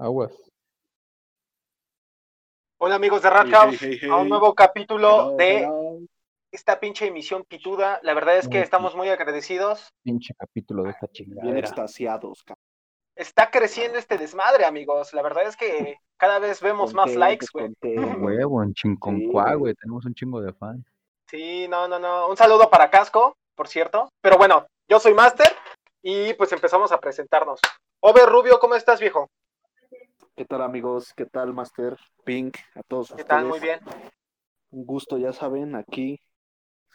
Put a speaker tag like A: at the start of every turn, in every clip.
A: Aguas.
B: Hola amigos de Rat
C: Hey,
B: House,
C: hey, hey,
B: a un nuevo capítulo
C: Hello,
B: de
C: hello.
B: esta pinche emisión pituda. La verdad es que estamos muy agradecidos.
A: Pinche capítulo de esta
C: Bien
A: chingadera.
C: extasiados.
B: Está creciendo este desmadre, amigos. La verdad es que cada vez vemos más likes, güey.
A: Huevo, en Chinconcuá,
C: güey.
A: Tenemos un chingo de fans.
B: Sí, no, no, no. Un saludo para Casco, por cierto. Pero bueno, yo soy Master y pues empezamos a presentarnos. Over Rubio, ¿cómo estás, viejo?
C: ¿Qué tal, amigos? ¿Qué tal, Master? Pink, a todos
B: ¿Qué
C: ustedes.
B: tal? Muy bien.
C: Un gusto, ya saben, aquí,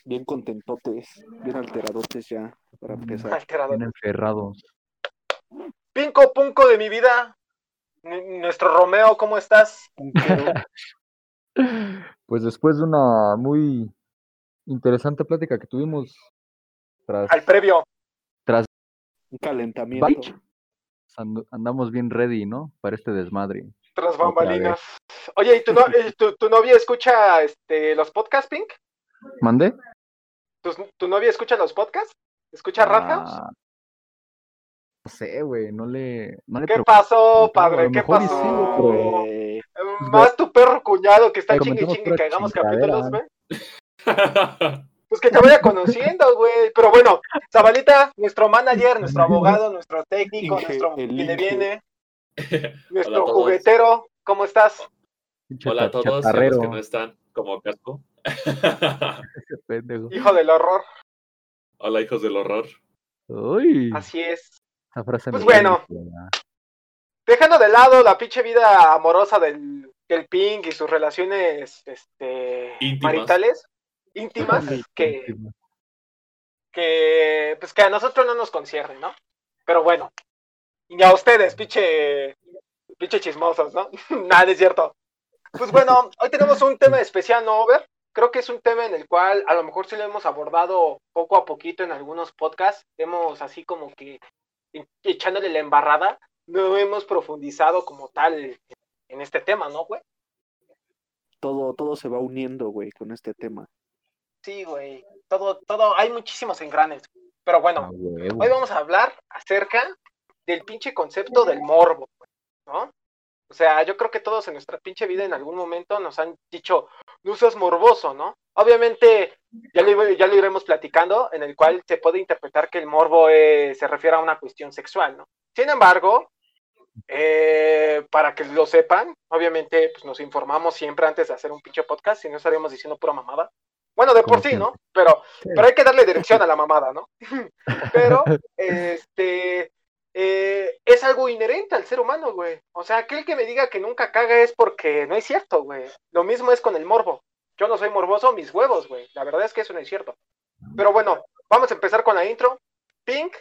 C: bien contentotes, bien alteradotes ya, para empezar.
B: Alterado.
A: Bien enferrados.
B: Pinco Punco de mi vida. N- Nuestro Romeo, ¿cómo estás?
A: Pues después de una muy interesante plática que tuvimos tras,
B: Al previo.
A: tras
C: un calentamiento.
A: Bye. And- andamos bien ready, ¿no? Para este desmadre.
B: Tras bambalinas. Oye, ¿y tu, no- eh, tu, tu novia escucha este, los podcasts, Pink?
A: ¿Mande?
B: ¿Tu, tu novia escucha los podcasts? ¿Escucha Rat House?
A: Ah, no sé, güey. No le. No le
B: ¿Qué pasó, padre? ¿Qué pasó? Más tu perro cuñado que está chingue chingue que hagamos capítulos, güey. Pues que te vaya conociendo, güey. Pero bueno, Zabalita, nuestro manager, nuestro abogado, nuestro técnico,
C: Inge,
B: nuestro viene
C: Inge.
B: viene, nuestro juguetero, ¿cómo estás?
D: Hola a todos a los que no están como casco.
B: Hijo del horror.
D: Hola hijos del horror.
A: Uy,
B: Así es. Pues bueno. Dejando de lado la pinche vida amorosa del, del Pink y sus relaciones este,
D: Íntimas.
B: maritales, íntimas, que, que, pues que a nosotros no nos conciernen, ¿no? Pero bueno, y a ustedes, pinche, pinche chismosos, ¿no? Nada, es cierto. Pues bueno, hoy tenemos un tema especial, ¿no, Over? Creo que es un tema en el cual a lo mejor sí lo hemos abordado poco a poquito en algunos podcasts. Hemos así como que echándole la embarrada. No hemos profundizado como tal en este tema, ¿no, güey?
C: todo, todo se va uniendo, güey, con este tema.
B: Sí, güey. Todo, todo, hay muchísimos engranes. Pero bueno,
A: Ah.
B: Hoy vamos a hablar acerca del pinche concepto del morbo, ¿no? O sea, yo creo que todos en nuestra pinche vida en algún momento nos han dicho, no seas morboso, ¿no? Obviamente, ya lo, ya lo iremos platicando, en el cual se puede interpretar que el morbo eh, se refiere a una cuestión sexual, ¿no? Sin embargo, eh, para que lo sepan, obviamente pues, nos informamos siempre antes de hacer un pinche podcast, si no estaríamos diciendo pura mamada. Bueno, de por sí, ¿no? Pero, pero hay que darle dirección a la mamada, ¿no? Pero, este, eh, es algo inherente al ser humano, güey. O sea, aquel que me diga que nunca caga es porque no es cierto, güey. Lo mismo es con el morbo. Yo no soy morboso, mis huevos, güey. La verdad es que eso no es cierto. Pero bueno, vamos a empezar con la intro. Pink,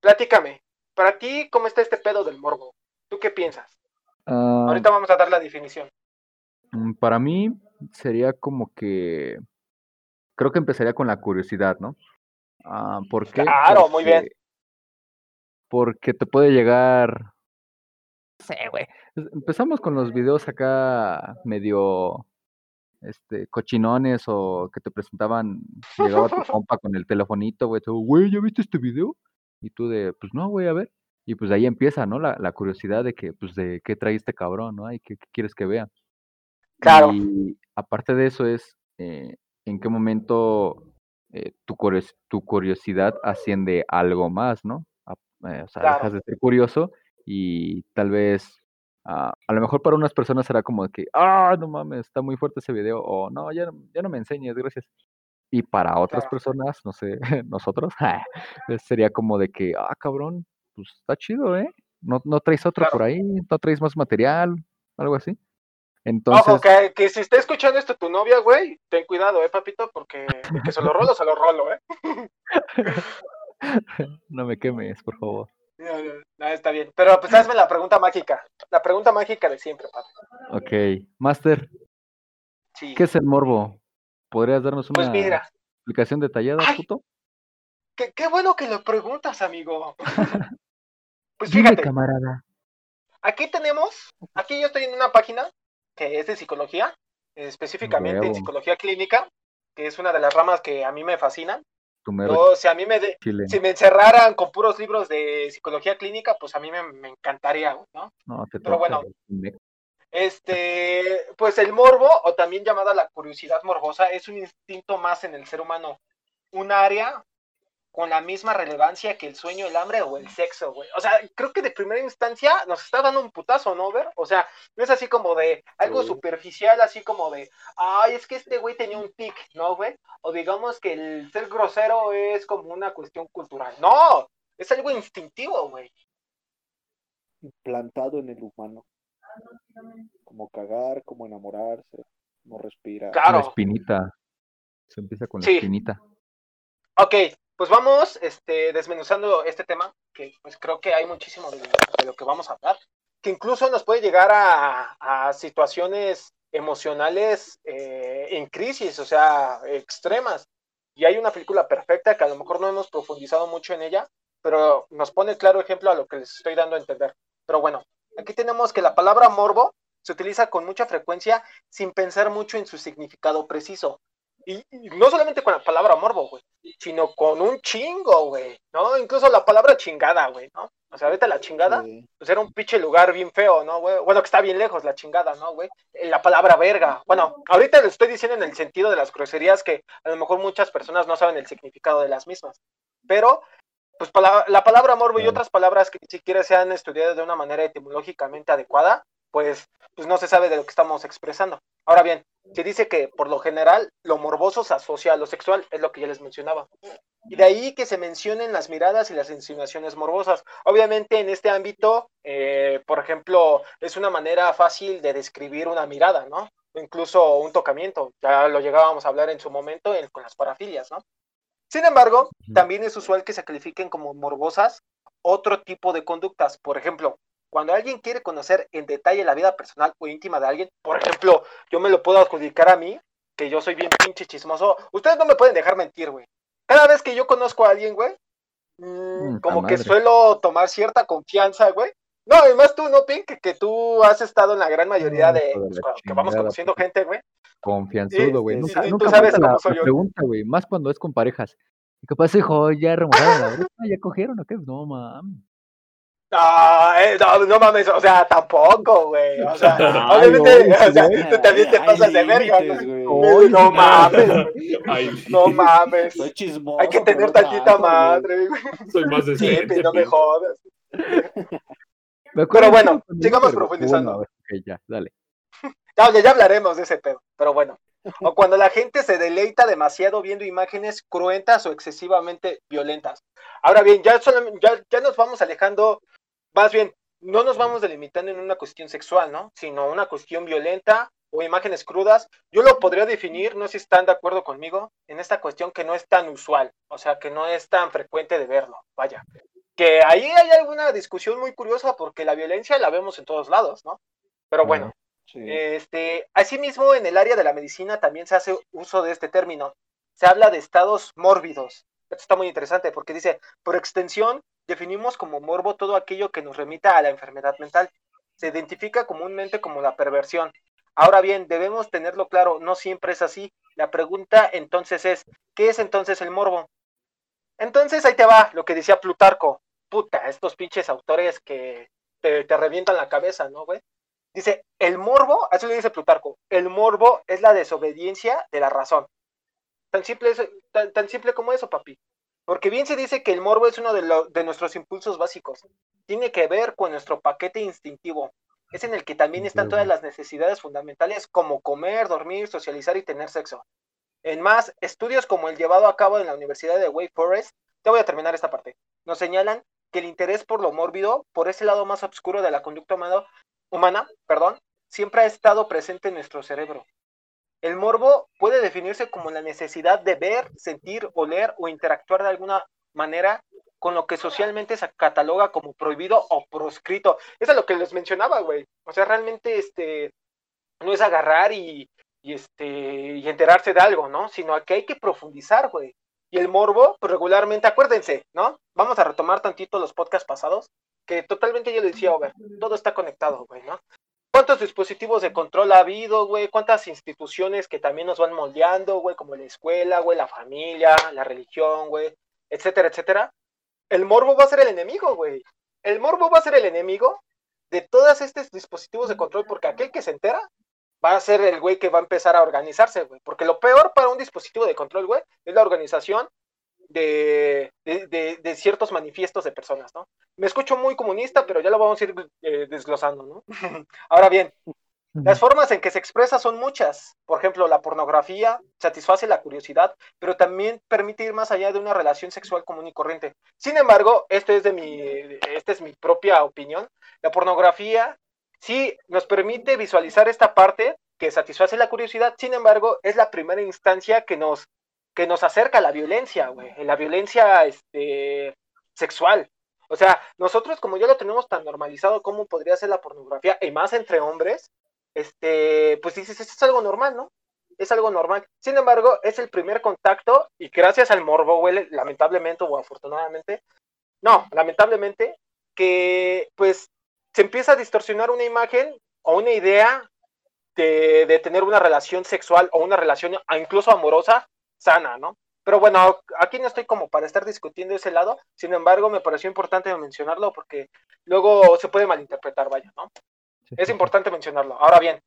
B: platícame. Para ti, ¿cómo está este pedo del morbo? ¿Tú qué piensas?
A: Ah,
B: Ahorita vamos a dar la definición.
A: mm, para mí sería como que. Creo que empezaría con la curiosidad, ¿no? Ah, ¿Por qué?
B: Claro, muy bien.
A: Porque- te puede llegar. No sé, güey. Empezamos con los videos acá medio este, cochinones o que te presentaban, llegaba tu compa con el telefonito, güey, güey, ¿ya viste este video? Y tú de, pues no, güey, a ver. Y pues ahí empieza, ¿no? La, la curiosidad de que, pues, de qué trae este cabrón, ¿no? Y qué, qué quieres que vea.
B: Claro.
A: Y aparte de eso es, eh, en qué momento eh, tu, curios- tu curiosidad asciende a algo más, ¿no? A- eh, o sea,
B: Claro.
A: dejas de ser curioso y tal vez, ah, a lo mejor para unas personas será como de que, ah, no mames, está muy fuerte ese video, o no, ya, no- ya no me enseñes, gracias. Y para otras
B: Claro.
A: personas, no sé, nosotros, sería como de que, ah, cabrón, pues está chido, ¿eh? No, no traes otro
B: Claro.
A: por ahí, no traes más material, algo así. Entonces,
B: Ojo, que, que si está escuchando esto tu novia, güey, ten cuidado, eh, papito, porque el que se lo rolo, se lo rolo, eh.
A: no me quemes, por favor.
B: No, no, no, está bien. Pero pues hazme la pregunta mágica. La pregunta mágica de siempre, papi.
A: Ok, Master,
B: Sí.
A: ¿qué es el morbo? ¿Podrías darnos una
B: Pues mira,
A: explicación detallada,
B: Ay,
A: puto?
B: qué, qué bueno que lo preguntas, amigo. Pues
A: Dime,
B: fíjate,
A: camarada.
B: aquí tenemos, aquí yo estoy en una página que es de psicología, específicamente en psicología clínica, que es una de las ramas que a mí me fascinan. Yo, si a mí me, de- si me encerraran con puros libros de psicología clínica, pues a mí me, me encantaría, ¿no?
A: No, te
B: pero bueno. Este, pues el morbo, o también llamada la curiosidad morbosa, es un instinto más en el ser humano, un área con la misma relevancia que el sueño, el hambre o el sexo, güey. O sea, creo que de primera instancia nos está dando un putazo, ¿no, Ver? O sea, no es así como de algo
C: Sí.
B: superficial, así como de, ay, es que este güey tenía un tic, ¿no, güey? O digamos que el ser grosero es como una cuestión cultural. No, es algo instintivo, güey.
C: Plantado en el humano. Como cagar, como enamorarse, no respirar.
B: Claro.
A: La espinita. Se empieza con la
B: Sí.
A: espinita.
B: Ok, pues vamos este, desmenuzando este tema, que pues creo que hay muchísimo de, de lo que vamos a hablar, que incluso nos puede llegar a, a situaciones emocionales eh, en crisis, o sea, extremas. Y hay una película perfecta que a lo mejor no hemos profundizado mucho en ella, pero nos pone claro ejemplo a lo que les estoy dando a entender. Pero bueno, aquí tenemos que la palabra morbo se utiliza con mucha frecuencia sin pensar mucho en su significado preciso. Y, y no solamente con la palabra morbo, güey, sino con un chingo, güey, ¿no? Incluso la palabra chingada, güey, ¿no? O sea, ahorita la chingada,
C: Sí.
B: pues era un pinche lugar bien feo, ¿no, güey? Bueno, que está bien lejos la chingada, ¿no, güey? Eh, La palabra verga. Bueno, ahorita lo estoy diciendo en el sentido de las groserías que a lo mejor muchas personas no saben el significado de las mismas. Pero, pues la palabra morbo y otras palabras que ni siquiera se han estudiado de una manera etimológicamente adecuada, pues, pues no se sabe de lo que estamos expresando. Ahora bien, se dice que por lo general lo morboso se asocia a lo sexual, es lo que ya les mencionaba. Y de ahí que se mencionen las miradas y las insinuaciones morbosas. Obviamente en este ámbito, eh, por ejemplo, es una manera fácil de describir una mirada, ¿no? O incluso un tocamiento. Ya lo llegábamos a hablar en su momento en- con las parafilias, ¿no? Sin embargo, también es usual que se califiquen como morbosas otro tipo de conductas. Por ejemplo, cuando alguien quiere conocer en detalle la vida personal o íntima de alguien, por ejemplo, yo me lo puedo adjudicar a mí, que yo soy bien pinche chismoso. Ustedes no me pueden dejar mentir, güey. Cada vez que yo conozco a alguien, güey, mm,
A: Mm,
B: como que suelo tomar cierta confianza, güey. No, y más tú, ¿no, Pink? Que, que tú has estado en la gran mayoría
A: Mm,
B: de... pues, cuando- que vamos conociendo gente, güey.
A: Confianzudo, güey.
B: Sí,
A: Nunca,
B: sí, tú sabes cómo
A: la,
B: soy
A: la pregunta, güey. Más cuando es con parejas. ¿Y ¿Qué pasa, hijo? ¿Ya remojaron la bruja? ¿Ya cogieron o qué? No, mames.
B: No, eh, no, no mames, o sea, tampoco, güey. O sea,
A: Ay,
B: obviamente, o sea,
A: güey.
B: tú también te pasas de verga. Uy, no mames,
D: Ay,
B: no mames.
C: Soy chismoso.
B: Hay que tener
C: no
B: tantita madre, güey.
D: soy más
B: Sí,
D: decente.
B: no me jodas.
A: Me
B: Pero bueno, sigamos profundizando.
A: bueno, ya, dale.
B: Ya, ya, ya hablaremos de ese pedo, pero bueno. O cuando la gente se deleita demasiado viendo imágenes cruentas o excesivamente violentas. Ahora bien, ya, solam- ya, ya nos vamos alejando, más bien, no nos vamos delimitando en una cuestión sexual, ¿no? Sino una cuestión violenta o imágenes crudas. Yo lo podría definir, no sé si están de acuerdo conmigo, en esta cuestión que no es tan usual, o sea, que no es tan frecuente de verlo, vaya. Que ahí hay alguna discusión muy curiosa porque la violencia la vemos en todos lados, ¿no? Pero bueno.
C: Sí.
B: Este, asimismo, en el área de la medicina también se hace uso de este término. Se habla de estados mórbidos. Esto está muy interesante porque dice, por extensión, definimos como morbo todo aquello que nos remita a la enfermedad mental. Se identifica comúnmente como la perversión. Ahora bien, debemos tenerlo claro, no siempre es así. La pregunta entonces es, ¿qué es entonces el morbo? Entonces ahí te va lo que decía Plutarco. Puta, estos pinches autores que te, revientan la cabeza, ¿no, güey? Dice, el morbo, así lo dice Plutarco, el morbo es la desobediencia de la razón. Tan simple, es- tan, tan simple como eso, papi. Porque bien se dice que el morbo es uno de, lo- de nuestros impulsos básicos. Tiene que ver con nuestro paquete instintivo. Es en el que también están todas las necesidades fundamentales como comer, dormir, socializar y tener sexo. En más, estudios como el llevado a cabo en la Universidad de Wake Forest, te voy a terminar esta parte, nos señalan que el interés por lo mórbido, por ese lado más oscuro de la conducta humana, humana, perdón, siempre ha estado presente en nuestro cerebro. El morbo puede definirse como la necesidad de ver, sentir, oler o interactuar de alguna manera con lo que socialmente se cataloga como prohibido o proscrito. Eso es lo que les mencionaba, güey. O sea, realmente este no es agarrar y, este y enterarse de algo, ¿no? Sino que hay que profundizar, güey. Y el morbo, pues regularmente, acuérdense, ¿no? Vamos a retomar tantito los podcasts pasados, que totalmente yo le decía, Over, todo está conectado, güey, ¿no? ¿Cuántos dispositivos de control ha habido, güey? ¿Cuántas instituciones que también nos van moldeando, güey? Como la escuela, güey, la familia, la religión, güey, etcétera, etcétera. El morbo va a ser el enemigo, güey. El morbo va a ser el enemigo de todos estos dispositivos de control, porque aquel que se entera va a ser el güey que va a empezar a organizarse, güey. Porque lo peor para un dispositivo de control, güey, es la organización de, de, ciertos manifiestos de personas, ¿no? Me escucho muy comunista, pero ya lo vamos a ir eh, desglosando, ¿no? Ahora bien, las formas en que se expresa son muchas. Por ejemplo, la pornografía satisface la curiosidad, pero también permite ir más allá de una relación sexual común y corriente. Sin embargo, esto es de mi, esta es mi propia opinión. La pornografía sí nos permite visualizar esta parte que satisface la curiosidad, sin embargo, es la primera instancia que nos, que nos acerca a la violencia, güey, la violencia este, sexual. O sea, nosotros como ya lo tenemos tan normalizado como podría ser la pornografía, y más entre hombres, este, pues dices, esto es algo normal, ¿no? Es algo normal. Sin embargo, es el primer contacto y gracias al morbo, güey, lamentablemente o afortunadamente, no, lamentablemente, que pues se empieza a distorsionar una imagen o una idea de, de, tener una relación sexual o una relación incluso amorosa sana, ¿no? Pero bueno, aquí no estoy como para estar discutiendo ese lado, sin embargo me pareció importante mencionarlo porque luego se puede malinterpretar, vaya, ¿no? Es importante mencionarlo. Ahora bien,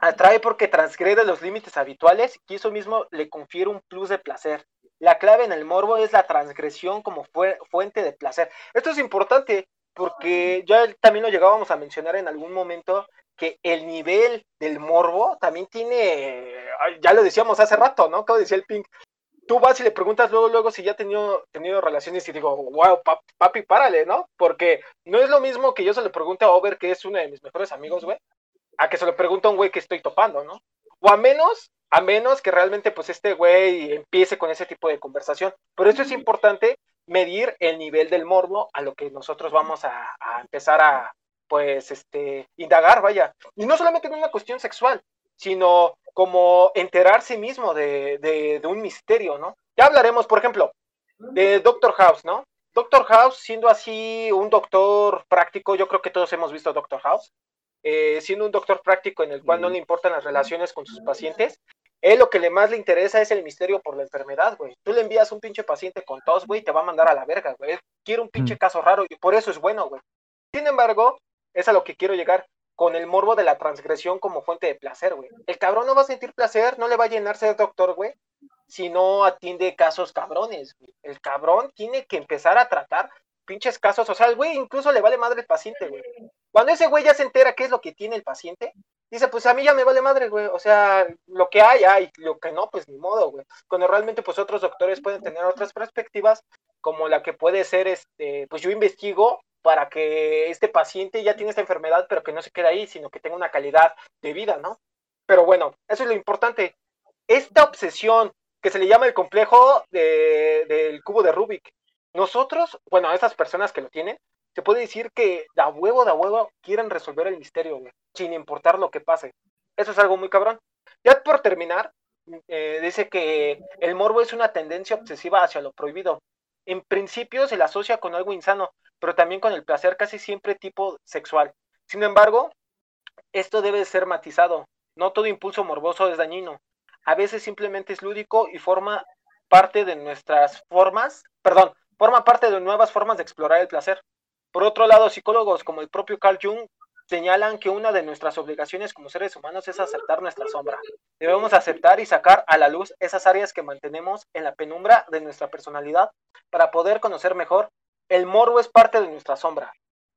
B: atrae porque transgrede los límites habituales y eso mismo le confiere un plus de placer. La clave en el morbo es la transgresión como fuente de placer. Esto es importante porque ya también lo llegábamos a mencionar en algún momento que el nivel del morbo también tiene, ya lo decíamos hace rato, ¿no? Como decía el Pink, tú vas y le preguntas luego, luego si ya ha tenido, tenido relaciones y digo, wow, papi, párale, ¿no? Porque no es lo mismo que yo se le pregunte a Over, que es uno de mis mejores amigos, güey, a que se lo pregunte a un güey que estoy topando, ¿no? O a menos, a menos que realmente pues este güey empiece con ese tipo de conversación. Pero eso es importante medir el nivel del morbo a lo que nosotros vamos a, a empezar a, pues, este, indagar, vaya. Y no solamente en una cuestión sexual, sino como enterarse mismo de, de, un misterio, ¿no? Ya hablaremos, por ejemplo, de Doctor House, ¿no? Doctor House, siendo así un doctor práctico, yo creo que todos hemos visto Doctor House, eh, siendo un doctor práctico en el cual no le importan las relaciones con sus pacientes, él lo que le más le interesa es el misterio por la enfermedad, güey. Tú le envías un pinche paciente con tos, güey, te va a mandar a la verga, güey. quiere un pinche caso raro y por eso es bueno, güey. Sin embargo, es a lo que quiero llegar con el morbo de la transgresión como fuente de placer, güey. El cabrón no va a sentir placer, no le va a llenarse de doctor, güey, si no atiende casos cabrones. El cabrón tiene que empezar a tratar pinches casos, o sea, el güey incluso le vale madre el paciente, güey. Cuando ese güey ya se entera qué es lo que tiene el paciente, dice, pues a mí ya me vale madre, güey. O sea, lo que hay, hay, lo que no, pues ni modo, güey. Cuando realmente, pues otros doctores pueden tener otras perspectivas, como la que puede ser, este, pues yo investigo para que este paciente ya tiene esta enfermedad, pero que no se quede ahí, sino que tenga una calidad de vida, ¿no? Pero bueno, eso es lo importante. Esta obsesión que se le llama el complejo del cubo de Rubik, nosotros, bueno, a esas personas que lo tienen, se puede decir que da huevo, da huevo, quieren resolver el misterio, sin importar lo que pase. Eso es algo muy cabrón. Ya por terminar, eh, dice que el morbo es una tendencia obsesiva hacia lo prohibido. En principio se le asocia con algo insano, pero también con el placer casi siempre tipo sexual. Sin embargo, esto debe ser matizado. No todo impulso morboso es dañino. A veces simplemente es lúdico y forma parte de nuestras formas, perdón, forma parte de nuevas formas de explorar el placer. Por otro lado, psicólogos como el propio Carl Jung señalan que una de nuestras obligaciones como seres humanos es aceptar nuestra sombra. Debemos aceptar y sacar a la luz esas áreas que mantenemos en la penumbra de nuestra personalidad para poder conocer mejor el morbo es parte de nuestra sombra.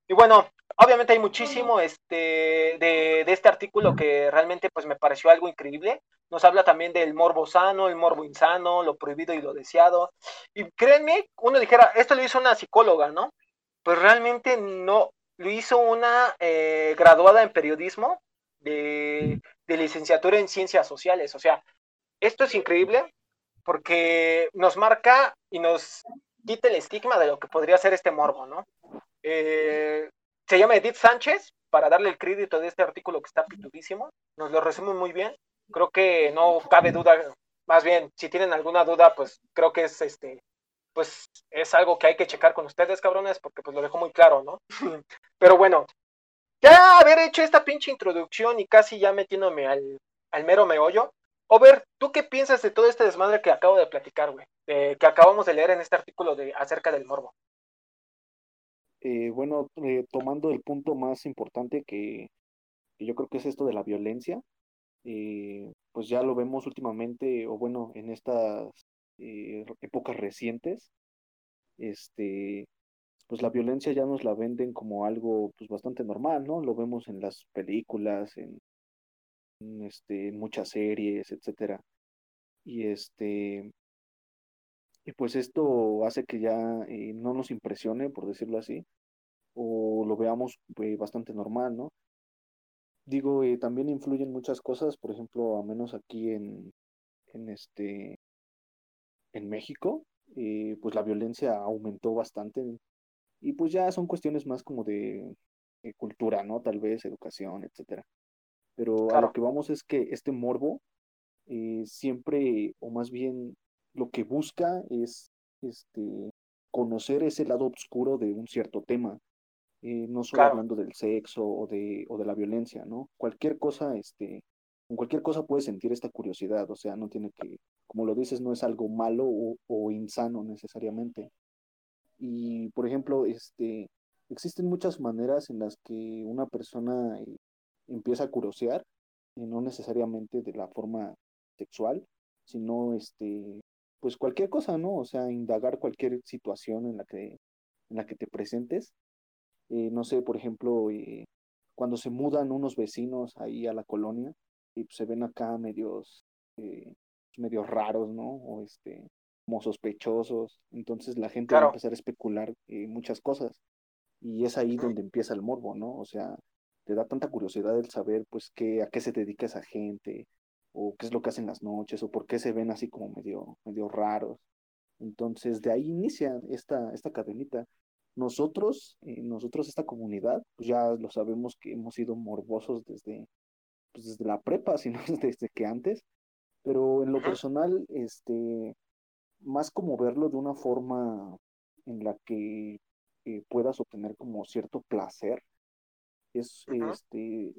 B: Y bueno, obviamente hay muchísimo este, de, este artículo que realmente pues me pareció algo increíble. Nos habla también del morbo sano, el morbo insano, lo prohibido y lo deseado. Y créanme, uno dijera, esto lo hizo una psicóloga, ¿no? Pues realmente no, lo hizo una eh, graduada en periodismo de, de licenciatura en ciencias sociales. O sea, esto es increíble porque nos marca y nos quita el estigma de lo que podría ser este morbo, ¿no? Eh, se llama Edith Sánchez, para darle el crédito de este artículo que está pitudísimo, nos lo resume muy bien, creo que no cabe duda, más bien, si tienen alguna duda, pues creo que es este, pues es algo que hay que checar con ustedes, cabrones, porque pues lo dejo muy claro, ¿no? Pero bueno, ya haber hecho esta pinche introducción y casi ya metiéndome al, al mero meollo, Over, ¿tú qué piensas de todo este desmadre que acabo de platicar, güey? que acabamos de leer en este artículo de acerca del morbo.
C: Eh, bueno, eh, tomando el punto más importante que, yo creo que es esto de la violencia, eh, pues ya lo vemos últimamente, o bueno, en estas épocas recientes, este, pues la violencia ya nos la venden como algo pues bastante normal, ¿no? Lo vemos en las películas, en, este, en muchas series, etcétera. Y este, y pues esto hace que ya eh, no nos impresione, por decirlo así, o lo veamos eh, bastante normal, ¿no? Digo, eh, también influyen muchas cosas, por ejemplo, a menos aquí en, en este en México, pues la violencia aumentó bastante y pues ya son cuestiones más como de, cultura, ¿no? Tal vez educación, etcétera. Pero a lo que vamos es que este morbo siempre, o más bien lo que busca es este, conocer ese lado oscuro de un cierto tema. Eh, no solo hablando del sexo o de, o de la violencia, ¿no? Cualquier cosa, este, con cualquier cosa puedes sentir esta curiosidad, o sea, no tiene que, como lo dices, no es algo malo o, insano necesariamente. Y, por ejemplo, este, existen muchas maneras en las que una persona eh, empieza a curiosear, y no necesariamente de la forma sexual, sino este, pues cualquier cosa, ¿no? O sea, indagar cualquier situación en la que, en la que te presentes. Eh, no sé, por ejemplo, eh, cuando se mudan unos vecinos ahí a la colonia y pues, se ven acá medios, eh, medios raros, ¿no? O este, como sospechosos. Entonces la gente va a empezar a especular muchas cosas. Y es ahí donde empieza el morbo, ¿no? O sea, te da tanta curiosidad el saber, pues, qué, a qué se dedica esa gente, o qué es lo que hacen las noches, o por qué se ven así como medio, medio raros. Entonces, de ahí inicia esta, esta cadenita. Nosotros, eh, nosotros esta comunidad, pues ya lo sabemos que hemos sido morbosos desde, pues desde la prepa, sino desde que antes, pero en lo personal, este, más como verlo de una forma en la que eh, puedas obtener como cierto placer, es, este,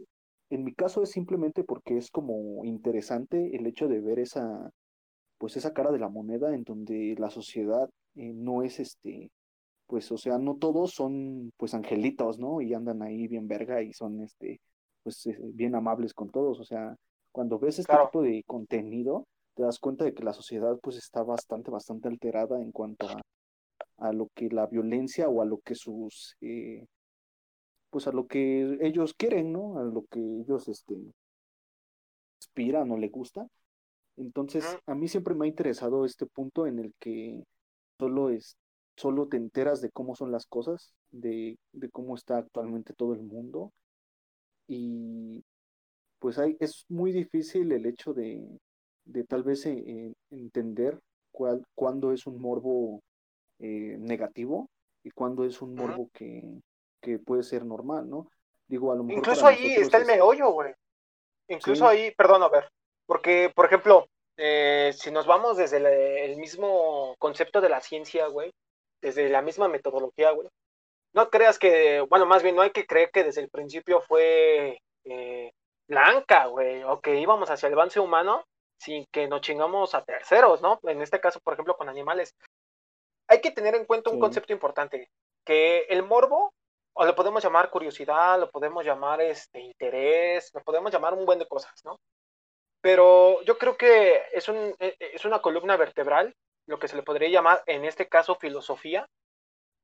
C: en mi caso es simplemente porque es como interesante el hecho de ver esa, pues esa cara de la moneda en donde la sociedad eh, no es este, pues o sea, no todos son pues angelitos, ¿no? Y andan ahí bien verga y son este, pues eh, bien amables con todos, o sea, cuando ves este tipo de contenido, te das cuenta de que la sociedad pues está bastante, bastante alterada en cuanto a, a lo que la violencia o a lo que sus eh, pues a lo que ellos quieren, ¿no? A lo que ellos este, aspiran o les gusta. Entonces, a mí siempre me ha interesado este punto en el que solo es, solo te enteras de cómo son las cosas, de, de cómo está actualmente todo el mundo. Y pues hay, es muy difícil el hecho de, de tal vez eh, entender cuál, cuándo es un morbo eh, negativo y cuándo es un morbo que, que puede ser normal, ¿no? Digo, a lo mejor
B: Incluso ahí está el meollo, güey. Incluso ahí, perdón, a ver, porque, por ejemplo, eh, si nos vamos desde el, mismo concepto de la ciencia, güey, desde la misma metodología, güey, no creas que, bueno, más bien no hay que creer que desde el principio fue eh, blanca, güey, o que íbamos hacia el avance humano sin que nos chingamos a terceros, ¿no? En este caso, por ejemplo, con animales. Hay que tener en cuenta un concepto importante, que el morbo o lo podemos llamar curiosidad, lo podemos llamar este interés, lo podemos llamar un buen de cosas, ¿no? Pero yo creo que es, un, e, e, es una columna vertebral, lo que se le podría llamar en este caso filosofía,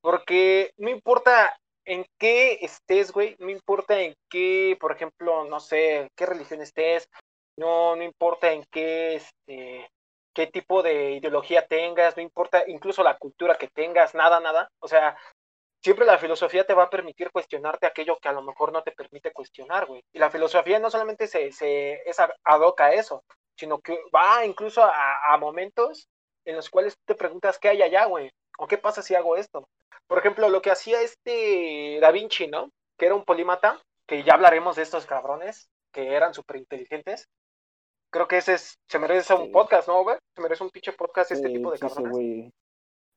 B: porque no importa en qué estés, güey, no importa en qué, por ejemplo, no sé, qué religión estés, no, no importa en qué, este, qué tipo de ideología tengas, no importa incluso la cultura que tengas, nada, nada. O sea, siempre la filosofía te va a permitir cuestionarte aquello que a lo mejor no te permite cuestionar, güey. Y la filosofía no solamente se, se es adoca a eso, sino que va incluso a, momentos en los cuales te preguntas qué hay allá, güey, o qué pasa si hago esto. Por ejemplo, lo que hacía este Da Vinci, ¿no? Que era un polímata, que ya hablaremos de estos cabrones, que eran súper inteligentes. Creo que ese es, se merece un podcast, ¿no, güey? Se merece un pinche podcast este tipo de cabrones.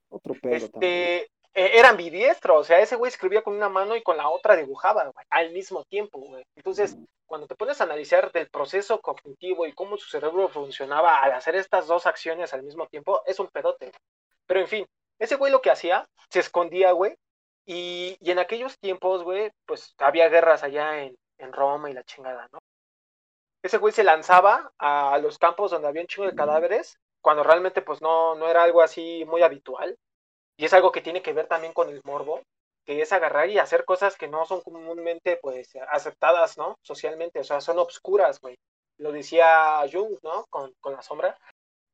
C: Otro pedo
B: este, eh, era ambidiestro, o sea, ese güey escribía con una mano y con la otra dibujaba, güey, al mismo tiempo, güey. Entonces, cuando te pones a analizar del proceso cognitivo y cómo su cerebro funcionaba al hacer estas dos acciones al mismo tiempo, es un pedote. Pero en fin, ese güey lo que hacía, se escondía, güey, y, y en aquellos tiempos, güey, pues había guerras allá en, en Roma y la chingada, ¿no? Ese güey se lanzaba a los campos donde había un chingo de cadáveres, cuando realmente pues no, no era algo así muy habitual. Y es algo que tiene que ver también con el morbo, que es agarrar y hacer cosas que no son comúnmente pues aceptadas, ¿no? Socialmente, o sea, son obscuras, güey. Lo decía Jung, ¿no? Con, con la sombra.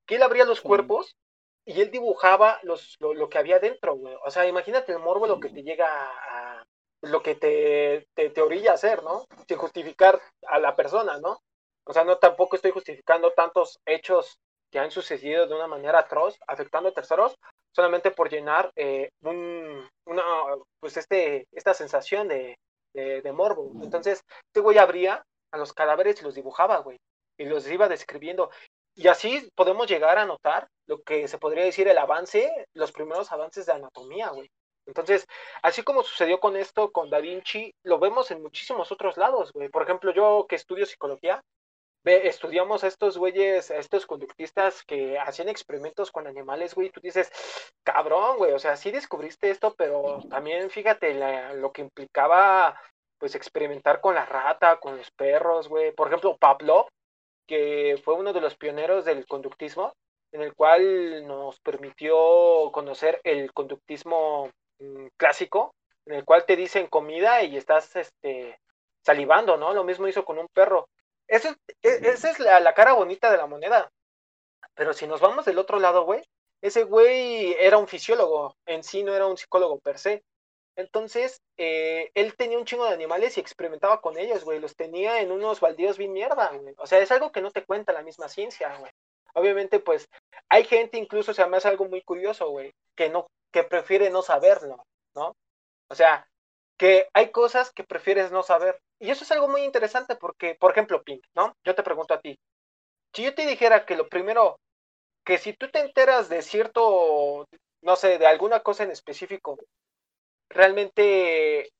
B: Que él abría los cuerpos y él dibujaba los, lo, lo, que había dentro, güey. O sea, imagínate el morbo, lo que te llega a, lo que te, te, orilla a hacer, ¿no? Sin justificar a la persona, ¿no? O sea, no tampoco estoy justificando tantos hechos que han sucedido de una manera atroz, afectando a terceros, solamente por llenar eh, un, una, pues este, esta sensación de, de, morbo. Entonces, este güey abría a los cadáveres y los dibujaba, güey, y los iba describiendo. Y así podemos llegar a notar lo que se podría decir el avance, los primeros avances de anatomía, güey. Entonces, así como sucedió con esto, con Da Vinci, lo vemos en muchísimos otros lados, güey. Por ejemplo, yo que estudio psicología, estudiamos a estos güeyes, a estos conductistas que hacían experimentos con animales, güey. Tú dices, cabrón, güey, o sea, sí descubriste esto, pero también fíjate la, lo que implicaba, pues, experimentar con la rata, con los perros, güey. Por ejemplo, Pavlov, que fue uno de los pioneros del conductismo, en el cual nos permitió conocer el conductismo mmm, clásico, en el cual te dicen comida y estás este, salivando, ¿no? Lo mismo hizo con un perro. Esa es, esa es la, la, cara bonita de la moneda. Pero si nos vamos del otro lado, güey, ese güey era un fisiólogo, en sí no era un psicólogo per se. Entonces, eh, él tenía un chingo de animales y experimentaba con ellos, güey. Los tenía en unos baldíos bien mierda, güey. O sea, es algo que no te cuenta la misma ciencia, güey. Obviamente, pues, hay gente incluso, se me hace algo muy curioso, güey, que no, que prefiere no saberlo, ¿no? O sea, que hay cosas que prefieres no saber. Y eso es algo muy interesante porque, por ejemplo, Pink, ¿no? Yo te pregunto a ti, si yo te dijera que lo primero, que si tú te enteras de cierto, no sé, de alguna cosa en específico, realmente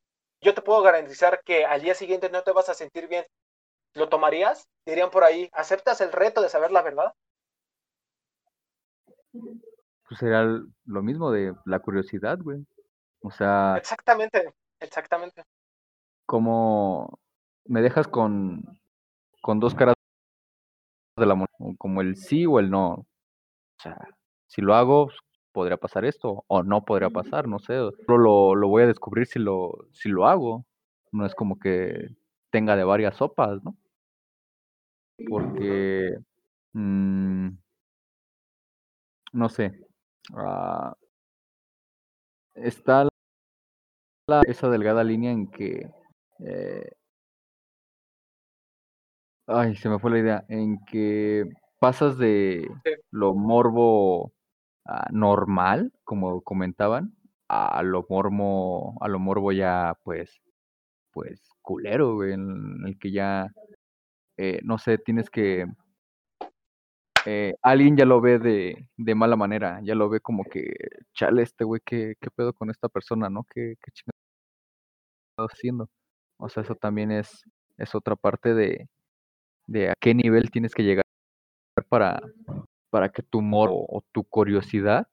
B: yo te puedo garantizar que al día siguiente no te vas a sentir bien. ¿Lo tomarías? Dirían por ahí, ¿aceptas el reto de saber la verdad?
A: Pues será lo mismo de la curiosidad, güey. O sea.
B: Exactamente, exactamente.
A: Como me dejas con, con dos caras de la moneda, como el sí o el no. O sea, si lo hago, podría pasar esto, o no podría pasar, no sé. Lo, lo voy a descubrir si lo, si lo hago. No es como que tenga de varias sopas, ¿no? Porque. Mmm, no sé. Uh, está la, esa delgada línea en que eh, ay se me fue la idea en que pasas de lo morbo uh, normal como comentaban a lo morbo a lo morbo ya pues pues culero en el que ya eh, no sé tienes que eh, alguien ya lo ve de, de, mala manera, ya lo ve como que, chale, este güey, ¿qué, ¿qué, pedo con esta persona, no? ¿Qué, qué está haciendo? O sea, eso también es, es otra parte de, de a qué nivel tienes que llegar para, para que tu humor o, tu curiosidad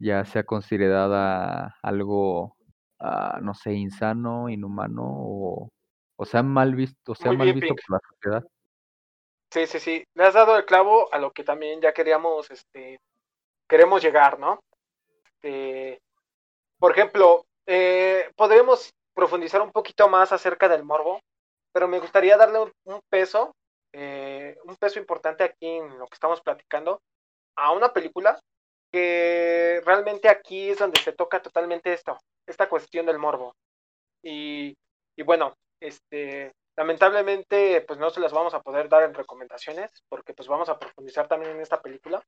A: ya sea considerada algo, uh, no sé, insano, inhumano o, o sea mal visto, o sea mal visto por la sociedad.
B: Sí, sí, sí. Le has dado el clavo a lo que también ya queríamos, este, queremos llegar, ¿no? Eh, por ejemplo, eh, podríamos profundizar un poquito más acerca del morbo, pero me gustaría darle un, un peso, eh, un peso importante aquí en lo que estamos platicando, a una película que realmente aquí es donde se toca totalmente esta cuestión del morbo. Y, y bueno, este, lamentablemente pues no se las vamos a poder dar en recomendaciones porque pues vamos a profundizar también en esta película.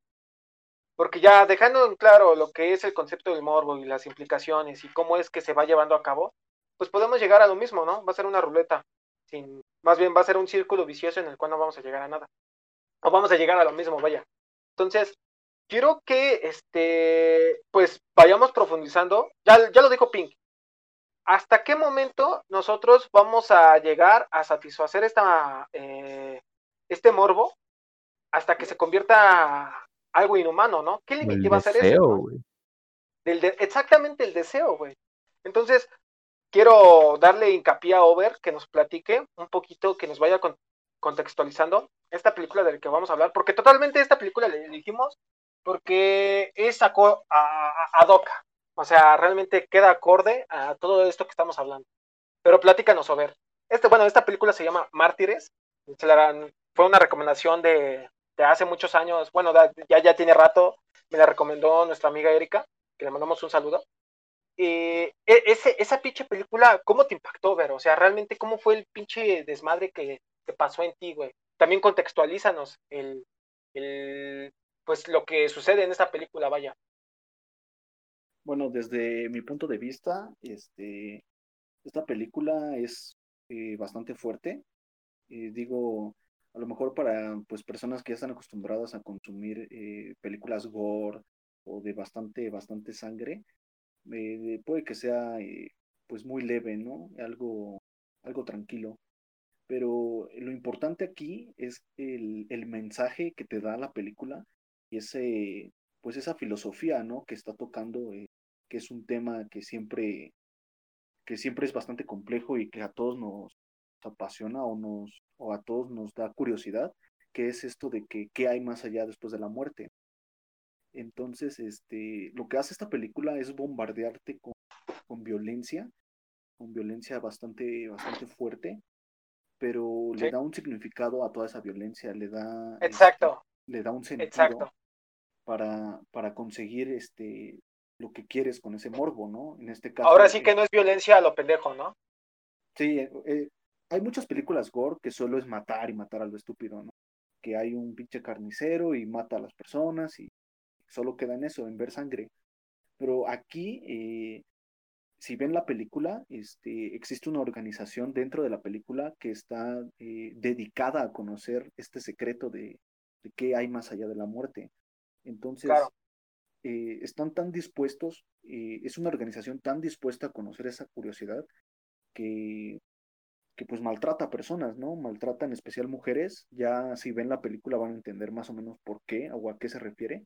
B: Porque ya dejando en claro lo que es el concepto del morbo y las implicaciones y cómo es que se va llevando a cabo pues podemos llegar a lo mismo no va a ser una ruleta sin más bien va a ser un círculo vicioso en el cual no vamos a llegar a nada. O vamos a llegar a lo mismo vaya entonces quiero que este, pues vayamos profundizando. Ya, ya lo dijo Pink. ¿Hasta qué momento nosotros vamos a llegar a satisfacer esta, eh, este morbo hasta que se convierta algo inhumano, ¿no? ¿Qué límite va a ser eso? Del exactamente el deseo, güey. Entonces, quiero darle hincapié a Over que nos platique un poquito, que nos vaya contextualizando esta película de la que vamos a hablar, porque totalmente esta película le dijimos porque es a, a, Doca. O sea, realmente queda acorde a todo esto que estamos hablando. Pero platícanos, Over. Este, bueno, esta película se llama Mártires. fue una recomendación de, de, hace muchos años. Bueno, ya, ya tiene rato. Me la recomendó nuestra amiga Erika, que le mandamos un saludo. E, ese, esa pinche película, ¿cómo te impactó, Ver? O sea, realmente, ¿cómo fue el pinche desmadre que, que pasó en ti, güey? También contextualízanos el, el, pues lo que sucede en esta película, vaya.
C: Bueno, desde mi punto de vista, este, esta película es eh, bastante fuerte. Eh, digo, a lo mejor para pues personas que ya están acostumbradas a consumir eh, películas gore o de bastante, bastante sangre, puede que sea pues muy leve, ¿no? Algo, algo tranquilo. Pero lo importante aquí es el, el mensaje que te da la película y ese, pues esa filosofía, ¿no? Que está tocando, eh, que es un tema que siempre, que siempre es bastante complejo y que a todos nos apasiona o nos, o a todos nos da curiosidad, que es esto de que qué hay más allá después de la muerte. Entonces, este, lo que hace esta película es bombardearte con, con violencia, con violencia bastante, bastante fuerte, pero le da un significado a toda esa violencia, le da,
B: este, Exacto.
C: le da un sentido. Exacto para, para conseguir este lo que quieres con ese morbo, ¿no? En este caso.
B: Ahora sí que no es violencia a lo pendejo, ¿no?
C: Sí, eh, eh, hay muchas películas gore que solo es matar y matar a lo estúpido, ¿no? Que hay un pinche carnicero y mata a las personas y solo queda en eso, en ver sangre. Pero aquí, eh, si ven la película, este, existe una organización dentro de la película que está dedicada a conocer este secreto de, de qué hay más allá de la muerte. Entonces, eh, están tan dispuestos, eh, es una organización tan dispuesta a conocer esa curiosidad que, que pues maltrata a personas, ¿no? Maltrata en especial mujeres. Ya si ven la película van a entender más o menos por qué o a qué se refiere.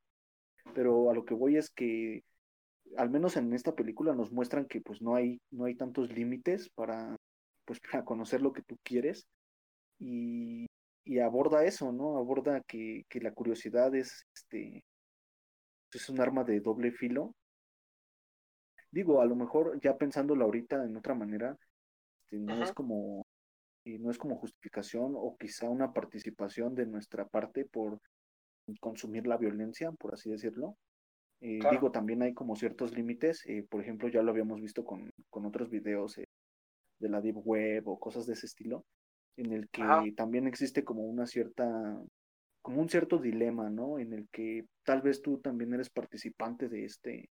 C: Pero a lo que voy es que al menos en esta película nos muestran que pues no hay, no hay tantos límites para, pues, para conocer lo que tú quieres. Y, y aborda eso, ¿no? Aborda que, que la curiosidad es, este, es un arma de doble filo. Digo, a lo mejor ya pensándolo ahorita en otra manera, este, no es como eh, no es como justificación o quizá una participación de nuestra parte por consumir la violencia, por así decirlo. Eh, digo, también hay como ciertos límites, eh, por ejemplo, ya lo habíamos visto con, con otros videos de la Deep Web o cosas de ese estilo, en el que también existe como una cierta, como un cierto dilema, ¿no? En el que tal vez tú también eres participante de este,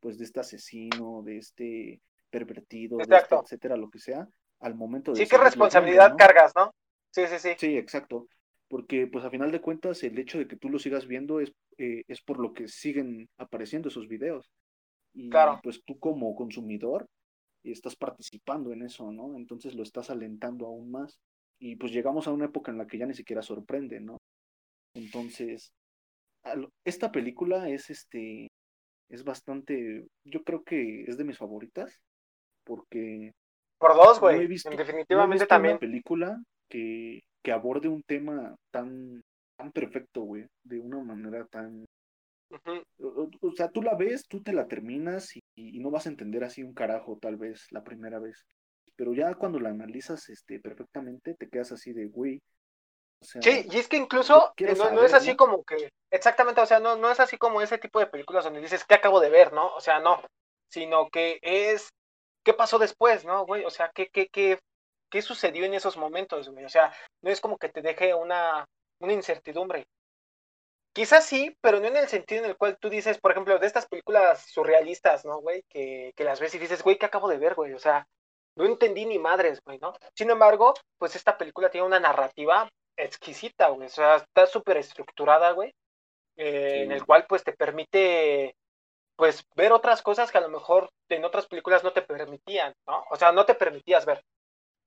C: pues de este asesino, de este pervertido, de este, etcétera, lo que sea, al momento de...
B: Sí, qué responsabilidad cargas, ¿no? Sí, sí, sí.
C: Sí, exacto. Porque pues a final de cuentas el hecho de que tú lo sigas viendo es, eh, es por lo que siguen apareciendo esos videos. Y pues tú como consumidor estás participando en eso, ¿no? Entonces lo estás alentando aún más y pues llegamos a una época en la que ya ni siquiera sorprende, ¿no? Entonces, esta película es este, es bastante, yo creo que es de mis favoritas, porque...
B: Por dos, güey, definitivamente también.
C: Una película que, que aborde un tema tan, tan perfecto, güey, de una manera tan... o, sea, tú la ves, tú te la terminas y no vas a entender así un carajo, tal vez, la primera vez pero ya cuando la analizas este, perfectamente, te quedas así de, güey.
B: sí, y es que incluso eh, no, es así como que, exactamente, o sea, no, no es así como ese tipo de películas donde dices, ¿qué acabo de ver, no? O sea, no, sino que es, ¿qué pasó después, no, güey? O sea, ¿qué, qué, qué, qué sucedió en esos momentos, güey? O sea, no es como que te deje una, una incertidumbre. Quizás sí, pero no en el sentido en el cual tú dices, por ejemplo, de estas películas surrealistas, ¿no, güey? Que, que las ves y dices, güey, ¿qué acabo de ver, güey? O sea, no entendí ni madres, güey, ¿no? Sin embargo, pues esta película tiene una narrativa exquisita, güey, o sea, está súper estructurada, güey, eh, en el cual pues te permite pues ver otras cosas que a lo mejor en otras películas no te permitían, ¿no? O sea, no te permitías ver.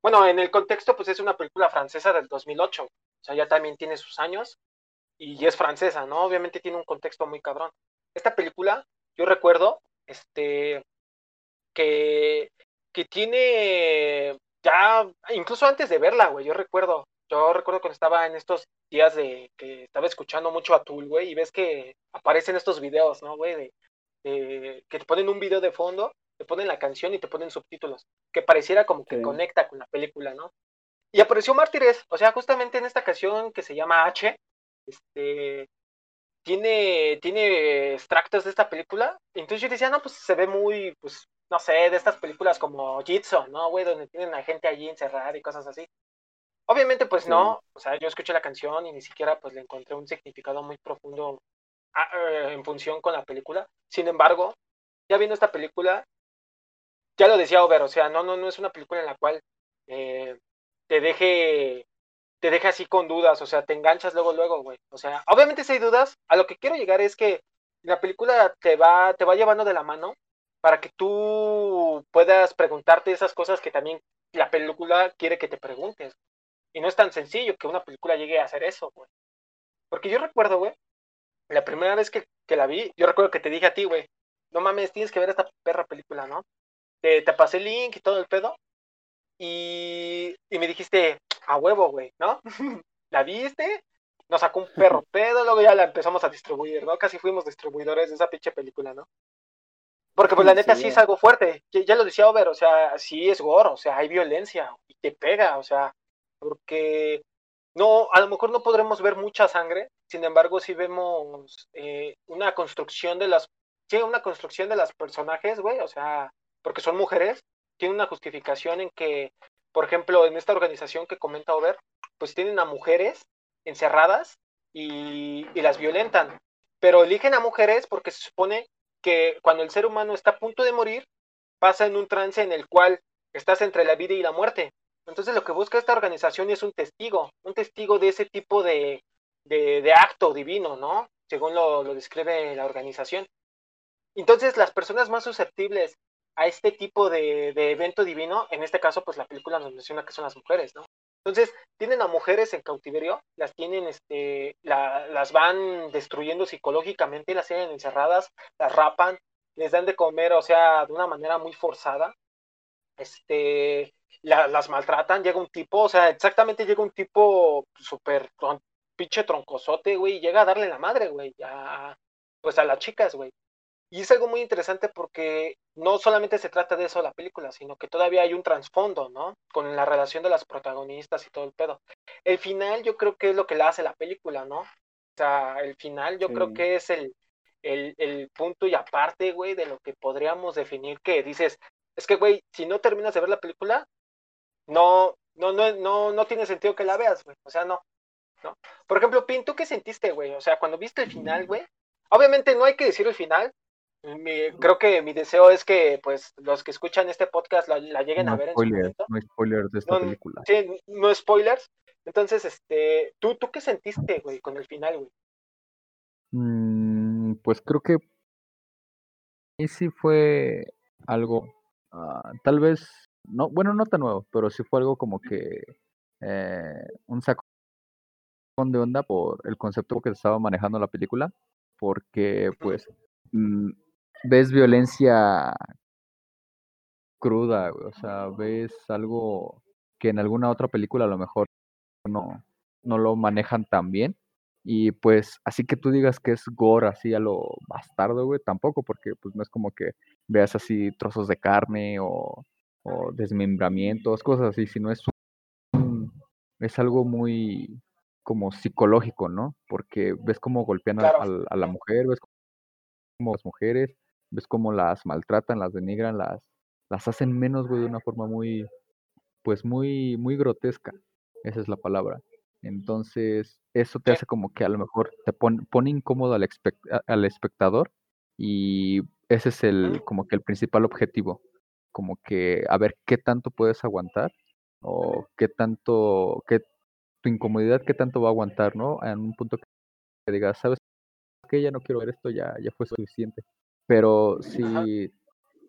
B: Bueno, en el contexto pues es una película francesa del 2008, o sea, ya también tiene sus años y es francesa, ¿no? Obviamente tiene un contexto muy cabrón. Esta película, yo recuerdo, este, que, que tiene ya, incluso antes de verla, güey, yo recuerdo, yo recuerdo cuando estaba en estos días de que estaba escuchando mucho a Tool, güey, y ves que aparecen estos videos, ¿no, güey? De, de- que te ponen un video de fondo, te ponen la canción y te ponen subtítulos, que pareciera como que
C: Sí.
B: conecta con la película, ¿no? Y apareció Mártires, o sea, justamente en esta canción que se llama H, este, tiene, tiene extractos de esta película. Entonces yo decía, no, pues se ve muy, pues, no sé, de estas películas como Jitsu, ¿no, güey? Donde tienen a gente allí encerrada y cosas así. Obviamente, pues
C: Sí.
B: no, o sea, yo escuché la canción y ni siquiera pues le encontré un significado muy profundo ah, eh, en función con la película. Sin embargo, ya viendo esta película, ya lo decía Over, o sea, no, no, no es una película en la cual eh, te deje te deja así con dudas, o sea, te enganchas luego, luego, güey. O sea, obviamente si hay dudas, a lo que quiero llegar es que la película te va, te va llevando de la mano para que tú puedas preguntarte esas cosas que también la película quiere que te preguntes. Y no es tan sencillo que una película llegue a hacer eso, güey. Porque yo recuerdo, güey, la primera vez que, que la vi, yo recuerdo que te dije a ti, güey, no mames, tienes que ver esta perra película, ¿no? Te, te pasé el link y todo el pedo. Y, y me dijiste, a huevo, güey, ¿no? ¿La viste? Nos sacó un perro pedo, luego ya la empezamos a distribuir, ¿no? Casi fuimos distribuidores de esa pinche película, ¿no? Porque pues la neta sí,
C: Sí.
B: es algo fuerte, ya, ya lo decía Over, o sea, sí es gore, o sea, hay violencia y te pega, o sea, porque no, a lo mejor no podremos ver mucha sangre, sin embargo sí vemos eh, una construcción de las, sí, una construcción de las personajes, güey, o sea, porque son mujeres, tiene una justificación en que, por ejemplo, en esta organización que comenta Over, pues tienen a mujeres encerradas y, las violentan, pero eligen a mujeres porque se supone que cuando el ser humano está a punto de morir, pasa en un trance en el cual estás entre la vida y la muerte. Entonces lo que busca esta organización es un testigo, un testigo de ese tipo de, de, acto divino, ¿no? Según lo describe la organización. Entonces las personas más susceptibles a este tipo de, de, evento divino, en este caso pues la película nos menciona que son las mujeres, ¿no? Entonces tienen a mujeres en cautiverio, las tienen, este, la, las van destruyendo psicológicamente, las tienen encerradas, las rapan, les dan de comer, o sea, de una manera muy forzada, este, la, las maltratan, llega un tipo, o sea, exactamente llega un tipo súper pinche troncosote, güey, y llega a darle la madre, güey, a, pues a las chicas, güey. Y es algo muy interesante porque no solamente se trata de eso la película, sino que todavía hay un trasfondo, ¿no? Con la relación de las protagonistas y todo el pedo. El final yo creo que es lo que la hace la película, ¿no? O sea, el final yo sí. creo que es el, el, el punto y aparte, güey, de lo que podríamos definir que dices, es que, güey, si no terminas de ver la película, no, no, no, no, no tiene sentido que la veas, güey. O sea, no, no. Por ejemplo, Pin, ¿tú qué sentiste, güey? O sea, cuando viste el final, güey, obviamente no hay que decir el final, mi, creo que mi deseo es que pues los que escuchan este podcast la, la lleguen
A: no
B: a ver
A: spoiler,
B: en su momento.
A: No hay spoilers de esta
B: no,
A: película.
B: Sí, no spoilers. Entonces, este, ¿tú, tú qué sentiste, güey, con el final, güey?
A: Mm, pues creo que y sí fue algo, uh, tal vez, no, bueno, no tan nuevo, pero sí fue algo como que eh, un sacón de onda por el concepto que estaba manejando la película, porque pues mm, ves violencia cruda, o sea, ves algo que en alguna otra película a lo mejor no, no lo manejan tan bien. Y pues así que tú digas que es gore así a lo bastardo, güey, tampoco, porque pues no es como que veas así trozos de carne o, o desmembramientos, cosas así, sino es un, es algo muy como psicológico, ¿no? Porque ves cómo golpean
B: claro.
A: a, a, a la mujer, ves cómo las mujeres, ves cómo las maltratan, las denigran, las, las hacen menos, güey, de una forma muy, pues muy, muy grotesca. Esa es la palabra. Entonces, eso te hace como que a lo mejor te pone, pone incómodo al, al, espectador y ese es el, como que el principal objetivo. Como que a ver qué tanto puedes aguantar o qué tanto, qué, tu incomodidad, qué tanto va a aguantar, ¿no? En un punto que digas, ¿sabes que ya no quiero ver esto, ya, ya fue suficiente. Pero si,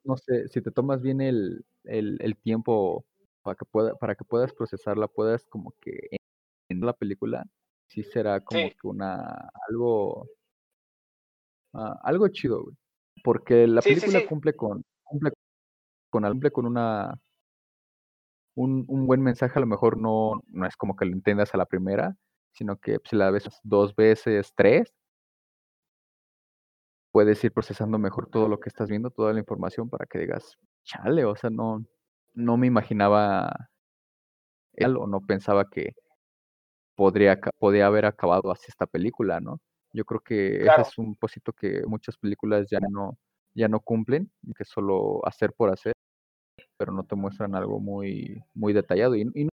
A: no sé, si te tomas bien el, el, tiempo para que, pueda, para que puedas procesarla, puedas como que en la película, sí será como que una, algo, ah, algo chido, güey. Porque la película cumple con, cumple con, cumple con una, un, un, buen mensaje, a lo mejor no, no es como que lo entiendas a la primera, sino que si la ves dos veces, tres, puedes ir procesando mejor todo lo que estás viendo, toda la información para que digas, chale, o sea, no, no me imaginaba él o no pensaba que podría, podría haber acabado así esta película, ¿no? Yo creo que ese es un posito que muchas películas ya no, ya no cumplen, que solo hacer por hacer, pero no te muestran algo muy, muy detallado. Y, y no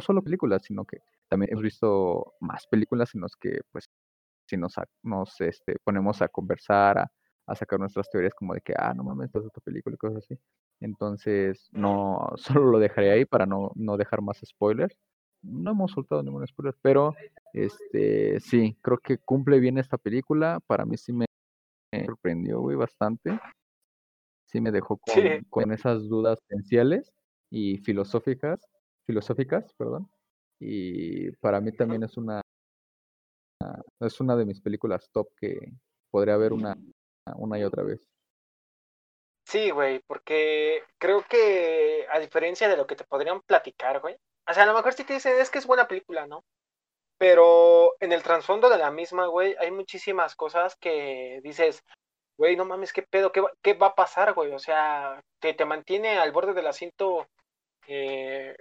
A: solo películas, sino que también hemos visto más películas en las que pues si nos, nos este, ponemos a conversar, a, a, sacar nuestras teorías como de que, ah, no mames, esta es otra película y cosas así. Entonces, no, solo lo dejaré ahí para no, no dejar más spoilers. No hemos soltado ningún spoiler, pero este sí, creo que cumple bien esta película. Para mí sí me sorprendió, güey, bastante. Sí me dejó con, con esas dudas potenciales y filosóficas, filosóficas, perdón. Y para mí también es una es una de mis películas top que podría ver una, una y otra vez.
B: Sí, güey, porque creo que a diferencia de lo que te podrían platicar, güey, o sea, a lo mejor sí te dicen, es que es buena película, ¿no? Pero en el trasfondo de la misma, güey, hay muchísimas cosas que dices, güey, no mames, qué pedo, qué va, qué va a pasar, güey. O sea, te, te mantiene al borde del asiento eh,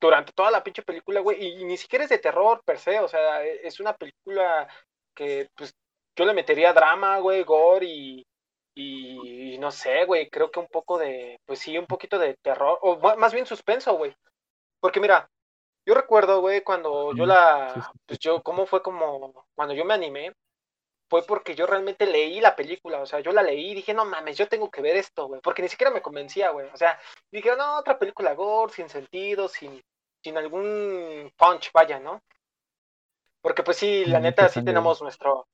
B: durante toda la pinche película, güey, y, ni siquiera es de terror per se, o sea, e, es una película que, pues, yo le metería drama, güey, gore y, y, no sé, güey, creo que un poco de, pues sí, un poquito de terror, o más bien suspenso, güey. Porque mira, yo recuerdo, güey, cuando yo la, pues yo, ¿cómo fue como, cuando yo me animé? Fue porque yo realmente leí la película, o sea, yo la leí y dije, no mames, yo tengo que ver esto, güey, porque ni siquiera me convencía, güey, o sea, dije, no, otra película gore, sin sentido, sin, sin algún punch, vaya, ¿no? Porque pues sí, la neta sí tenemos nuestro,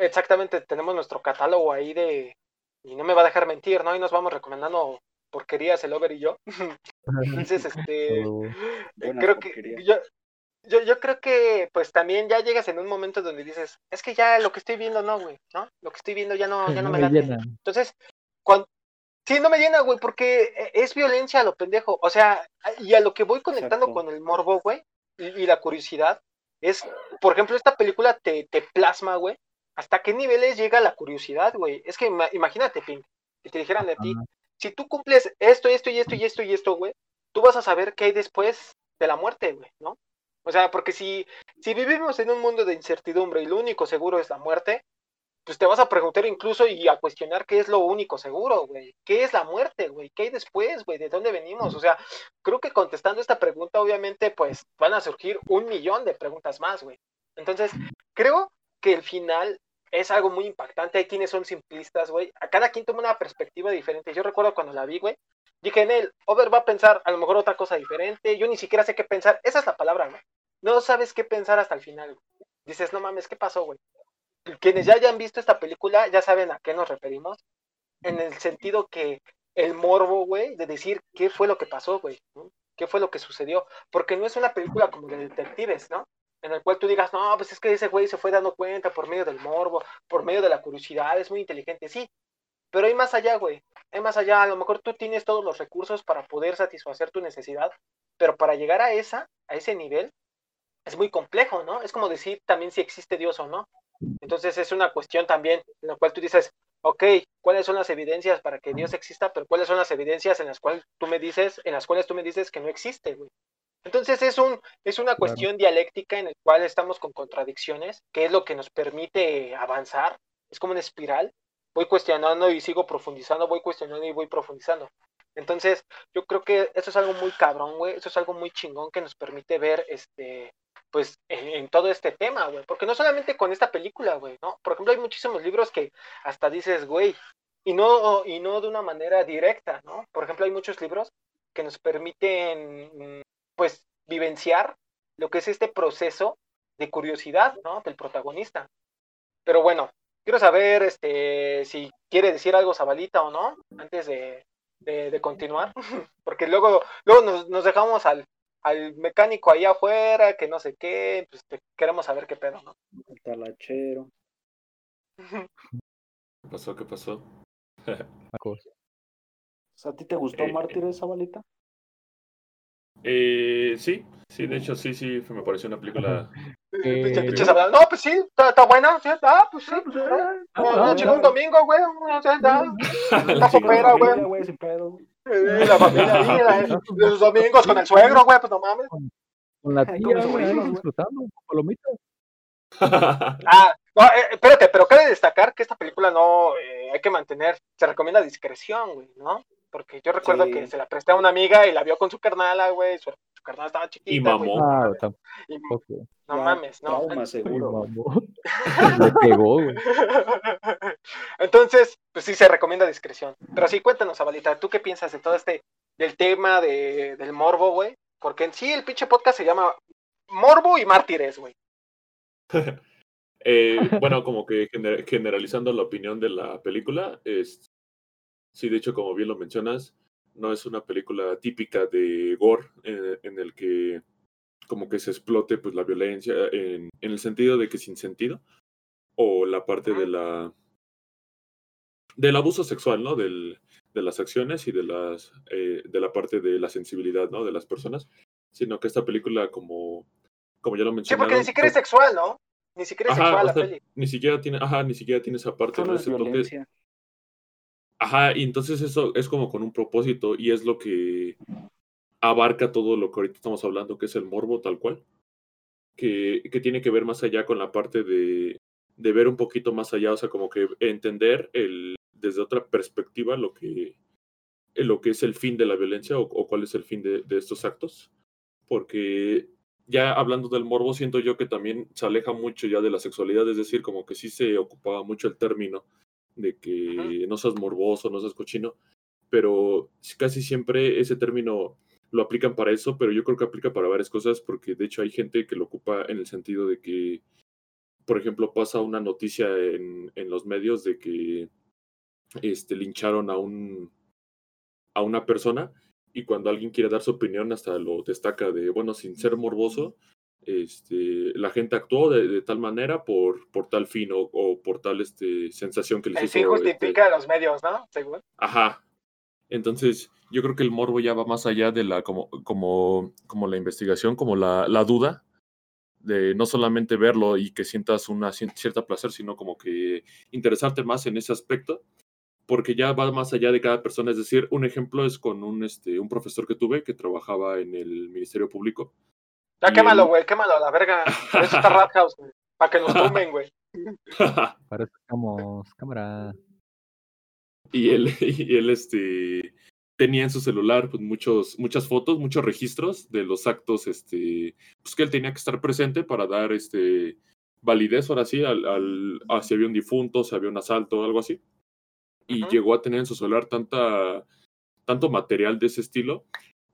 B: exactamente, tenemos nuestro catálogo ahí de, y no me va a dejar mentir, ¿no? Y nos vamos recomendando porquerías el over y yo. Entonces, este, eh, creo que yo, yo, yo creo que pues también ya llegas en un momento donde dices, es que ya lo que estoy viendo no, güey, ¿no? Lo que estoy viendo ya no, ya no, me, me late. Entonces, cuando, Sí, no me llena, güey, porque e, es violencia a lo pendejo. O sea, y a lo que voy conectando con el morbo, güey, y, la curiosidad, es, por ejemplo, esta película te, te plasma, güey, hasta qué niveles llega la curiosidad, güey. Es que imagínate, Pink, que te dijeran de ti, si tú cumples esto, esto y esto y esto y esto, güey, tú vas a saber qué hay después de la muerte, güey, ¿no? O sea, porque si, si vivimos en un mundo de incertidumbre y lo único seguro es la muerte, pues te vas a preguntar incluso y a cuestionar qué es lo único seguro, güey. ¿Qué es la muerte, güey? ¿Qué hay después, güey? ¿De dónde venimos? O sea, creo que contestando esta pregunta, obviamente, pues van a surgir un millón de preguntas más, güey. Entonces, creo que el final es algo muy impactante. Hay quienes son simplistas, güey. A cada quien toma una perspectiva diferente. Yo recuerdo cuando la vi, güey, dije en él, Over va a pensar a lo mejor otra cosa diferente. Yo ni siquiera sé qué pensar. Esa es la palabra, ¿no? No sabes qué pensar hasta el final. Dices, no mames, ¿qué pasó, güey? quienes ya hayan visto esta película ya saben a qué nos referimos, en el sentido que el morbo, güey, de decir qué fue lo que pasó, güey, qué fue lo que sucedió, porque no es una película como de detectives, ¿no? En el cual tú digas, no, pues es que ese güey se fue dando cuenta por medio del morbo, por medio de la curiosidad, es muy inteligente, sí, pero hay más allá, güey, hay más allá, a lo mejor tú tienes todos los recursos para poder satisfacer tu necesidad, pero para llegar a esa, a ese nivel, es muy complejo, ¿no? Es como decir también si existe Dios o no. Entonces es una cuestión también en la cual tú dices, ok, ¿cuáles son las evidencias para que Dios exista? Pero ¿cuáles son las evidencias en las cuales tú me dices, en las cuales tú me dices que no existe, güey? Entonces es un es una cuestión dialéctica en la cual estamos con contradicciones, que es lo que nos permite avanzar. Es como una espiral. Voy cuestionando y sigo profundizando, voy cuestionando y voy profundizando. Entonces, yo creo que eso es algo muy cabrón, güey. Eso es algo muy chingón que nos permite ver este pues en, todo este tema, güey. Porque no solamente con esta película, güey, ¿no? Por ejemplo, hay muchísimos libros que hasta dices, güey, y no, y no de una manera directa, ¿no? Por ejemplo, hay muchos libros que nos permiten, pues, vivenciar lo que es este proceso de curiosidad, ¿no? Del protagonista. Pero bueno, quiero saber este si quiere decir algo Zabalita o no, antes de, de, de continuar, porque luego, luego nos, nos dejamos al, al mecánico ahí afuera, que no sé qué, pues te- queremos saber qué pedo, ¿no?
C: El talachero.
D: ¿Qué pasó? ¿Qué pasó?
A: cosa.
C: ¿A ti te gustó
D: Eh,
C: Mártires, Zabalita?
D: Eh, sí, sí, de hecho, sí, sí, me pareció una película.
A: Eh,
B: no, pues sí, está, está buena, sí, ah, pues sí, pues,
A: Ah,
B: no,
A: ah,
B: un domingo, güey, no sé, Está popera, güey. Eh, la familia ahí, la- los domingos con el suegro, güey, pues no mames.
A: Con la tía, güey, disfrutando, con palomitas.
B: Ah, no, eh, espérate, pero cabe destacar que esta película no eh, hay que mantener, se recomienda discreción, güey, ¿no? Porque yo recuerdo
C: Sí.
B: que se la presté a una amiga y la vio con su carnala, güey, su, su carnala estaba chiquita.
D: Y
B: güey,
D: mamó.
A: Ah,
B: y- no
C: Ya,
B: mames, no.
C: Trauma, seguro.
A: mamó. Le pegó, güey.
B: Entonces, pues sí se recomienda discreción. Pero sí, cuéntanos, Abalita, ¿tú qué piensas de todo este, del tema de, del morbo, güey? Porque en sí el pinche podcast se llama Morbo y Mártires, güey.
D: Eh, bueno, como que gener- generalizando la opinión de la película, es, sí, de hecho, como bien lo mencionas, no es una película típica de gore eh, en el que como que se explote pues la violencia en, en el sentido de que sin sentido o la parte de la del abuso sexual, ¿no? Del, de las acciones y de las eh, de la parte de la sensibilidad, ¿no? De las personas, sino que esta película como como ya lo
B: Sí,
D: mencionaron,
B: porque ni siquiera es
D: pues,
B: sexual, ¿no? Ni siquiera es
D: Ajá,
B: sexual
D: o
B: la peli.
D: ni siquiera tiene, ajá, ni siquiera tiene esa parte,
C: Solo
D: ¿no?
C: es.
D: Ajá, y entonces eso es como con un propósito y es lo que abarca todo lo que ahorita estamos hablando, que es el morbo tal cual, que, que tiene que ver más allá con la parte de, de ver un poquito más allá, o sea, como que entender el, desde otra perspectiva lo que, lo que es el fin de la violencia o, o cuál es el fin de, de estos actos, porque ya hablando del morbo, siento yo que también se aleja mucho ya de la sexualidad, es decir, como que sí se ocupaba mucho el término de que no seas morboso, no seas cochino, pero casi siempre ese término lo aplican para eso, pero yo creo que aplica para varias cosas, porque de hecho hay gente que lo ocupa en el sentido de que, por ejemplo, pasa una noticia en, en los medios de que este, lincharon a un a una persona y cuando alguien quiere dar su opinión hasta lo destaca de, bueno, sin ser morboso, este, la gente actuó de, de tal manera por, por tal fin o, o por tal este, sensación que les
B: El
D: hizo.
B: fin
D: este,
B: justifica a los medios, ¿no? Según.
D: Ajá. Entonces, yo creo que el morbo ya va más allá de la, como, como, como la investigación, como la, la duda, de no solamente verlo y que sientas una cierta placer, sino como que interesarte más en ese aspecto, porque ya va más allá de cada persona. Es decir, un ejemplo es con un, este, un profesor que tuve que trabajaba en el Ministerio Público.
B: Ya
D: Y
B: quémalo,
D: el-
B: güey, quémalo a la verga. Por eso está Rat House, güey. Para que nos tumben, güey.
A: Para eso sacamos cámara.
D: y él, y él este, tenía en su celular pues, muchos, muchas fotos, muchos registros de los actos este, pues, que él tenía que estar presente para dar este, validez, ahora sí, al, al, a si había un difunto, si había un asalto o algo así. Y llegó a tener en su celular tanta, tanto material de ese estilo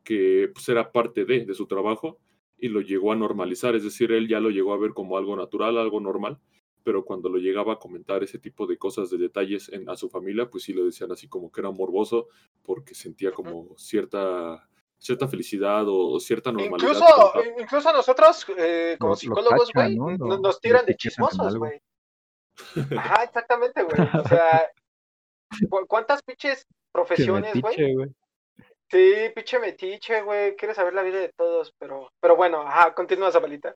D: que pues, era parte de, de su trabajo y lo llegó a normalizar, es decir, él ya lo llegó a ver como algo natural, algo normal, pero cuando lo llegaba a comentar ese tipo de cosas, de detalles en, a su familia, pues sí lo decían así como que era morboso porque sentía como cierta, cierta felicidad o, cierta normalidad.
B: Incluso,
D: con-
B: incluso nosotros, eh, como
A: Lo- lo
B: psicólogos, güey,
A: ¿no?
B: nos, tiran de chismosos, güey. Ajá, exactamente, güey. O sea, ¿cu- ¿cuántas pinches profesiones,
A: güey?
B: Sí, pinche metiche, güey. Quieres saber la vida de todos, pero, pero bueno, ajá, continúa, Zabalita.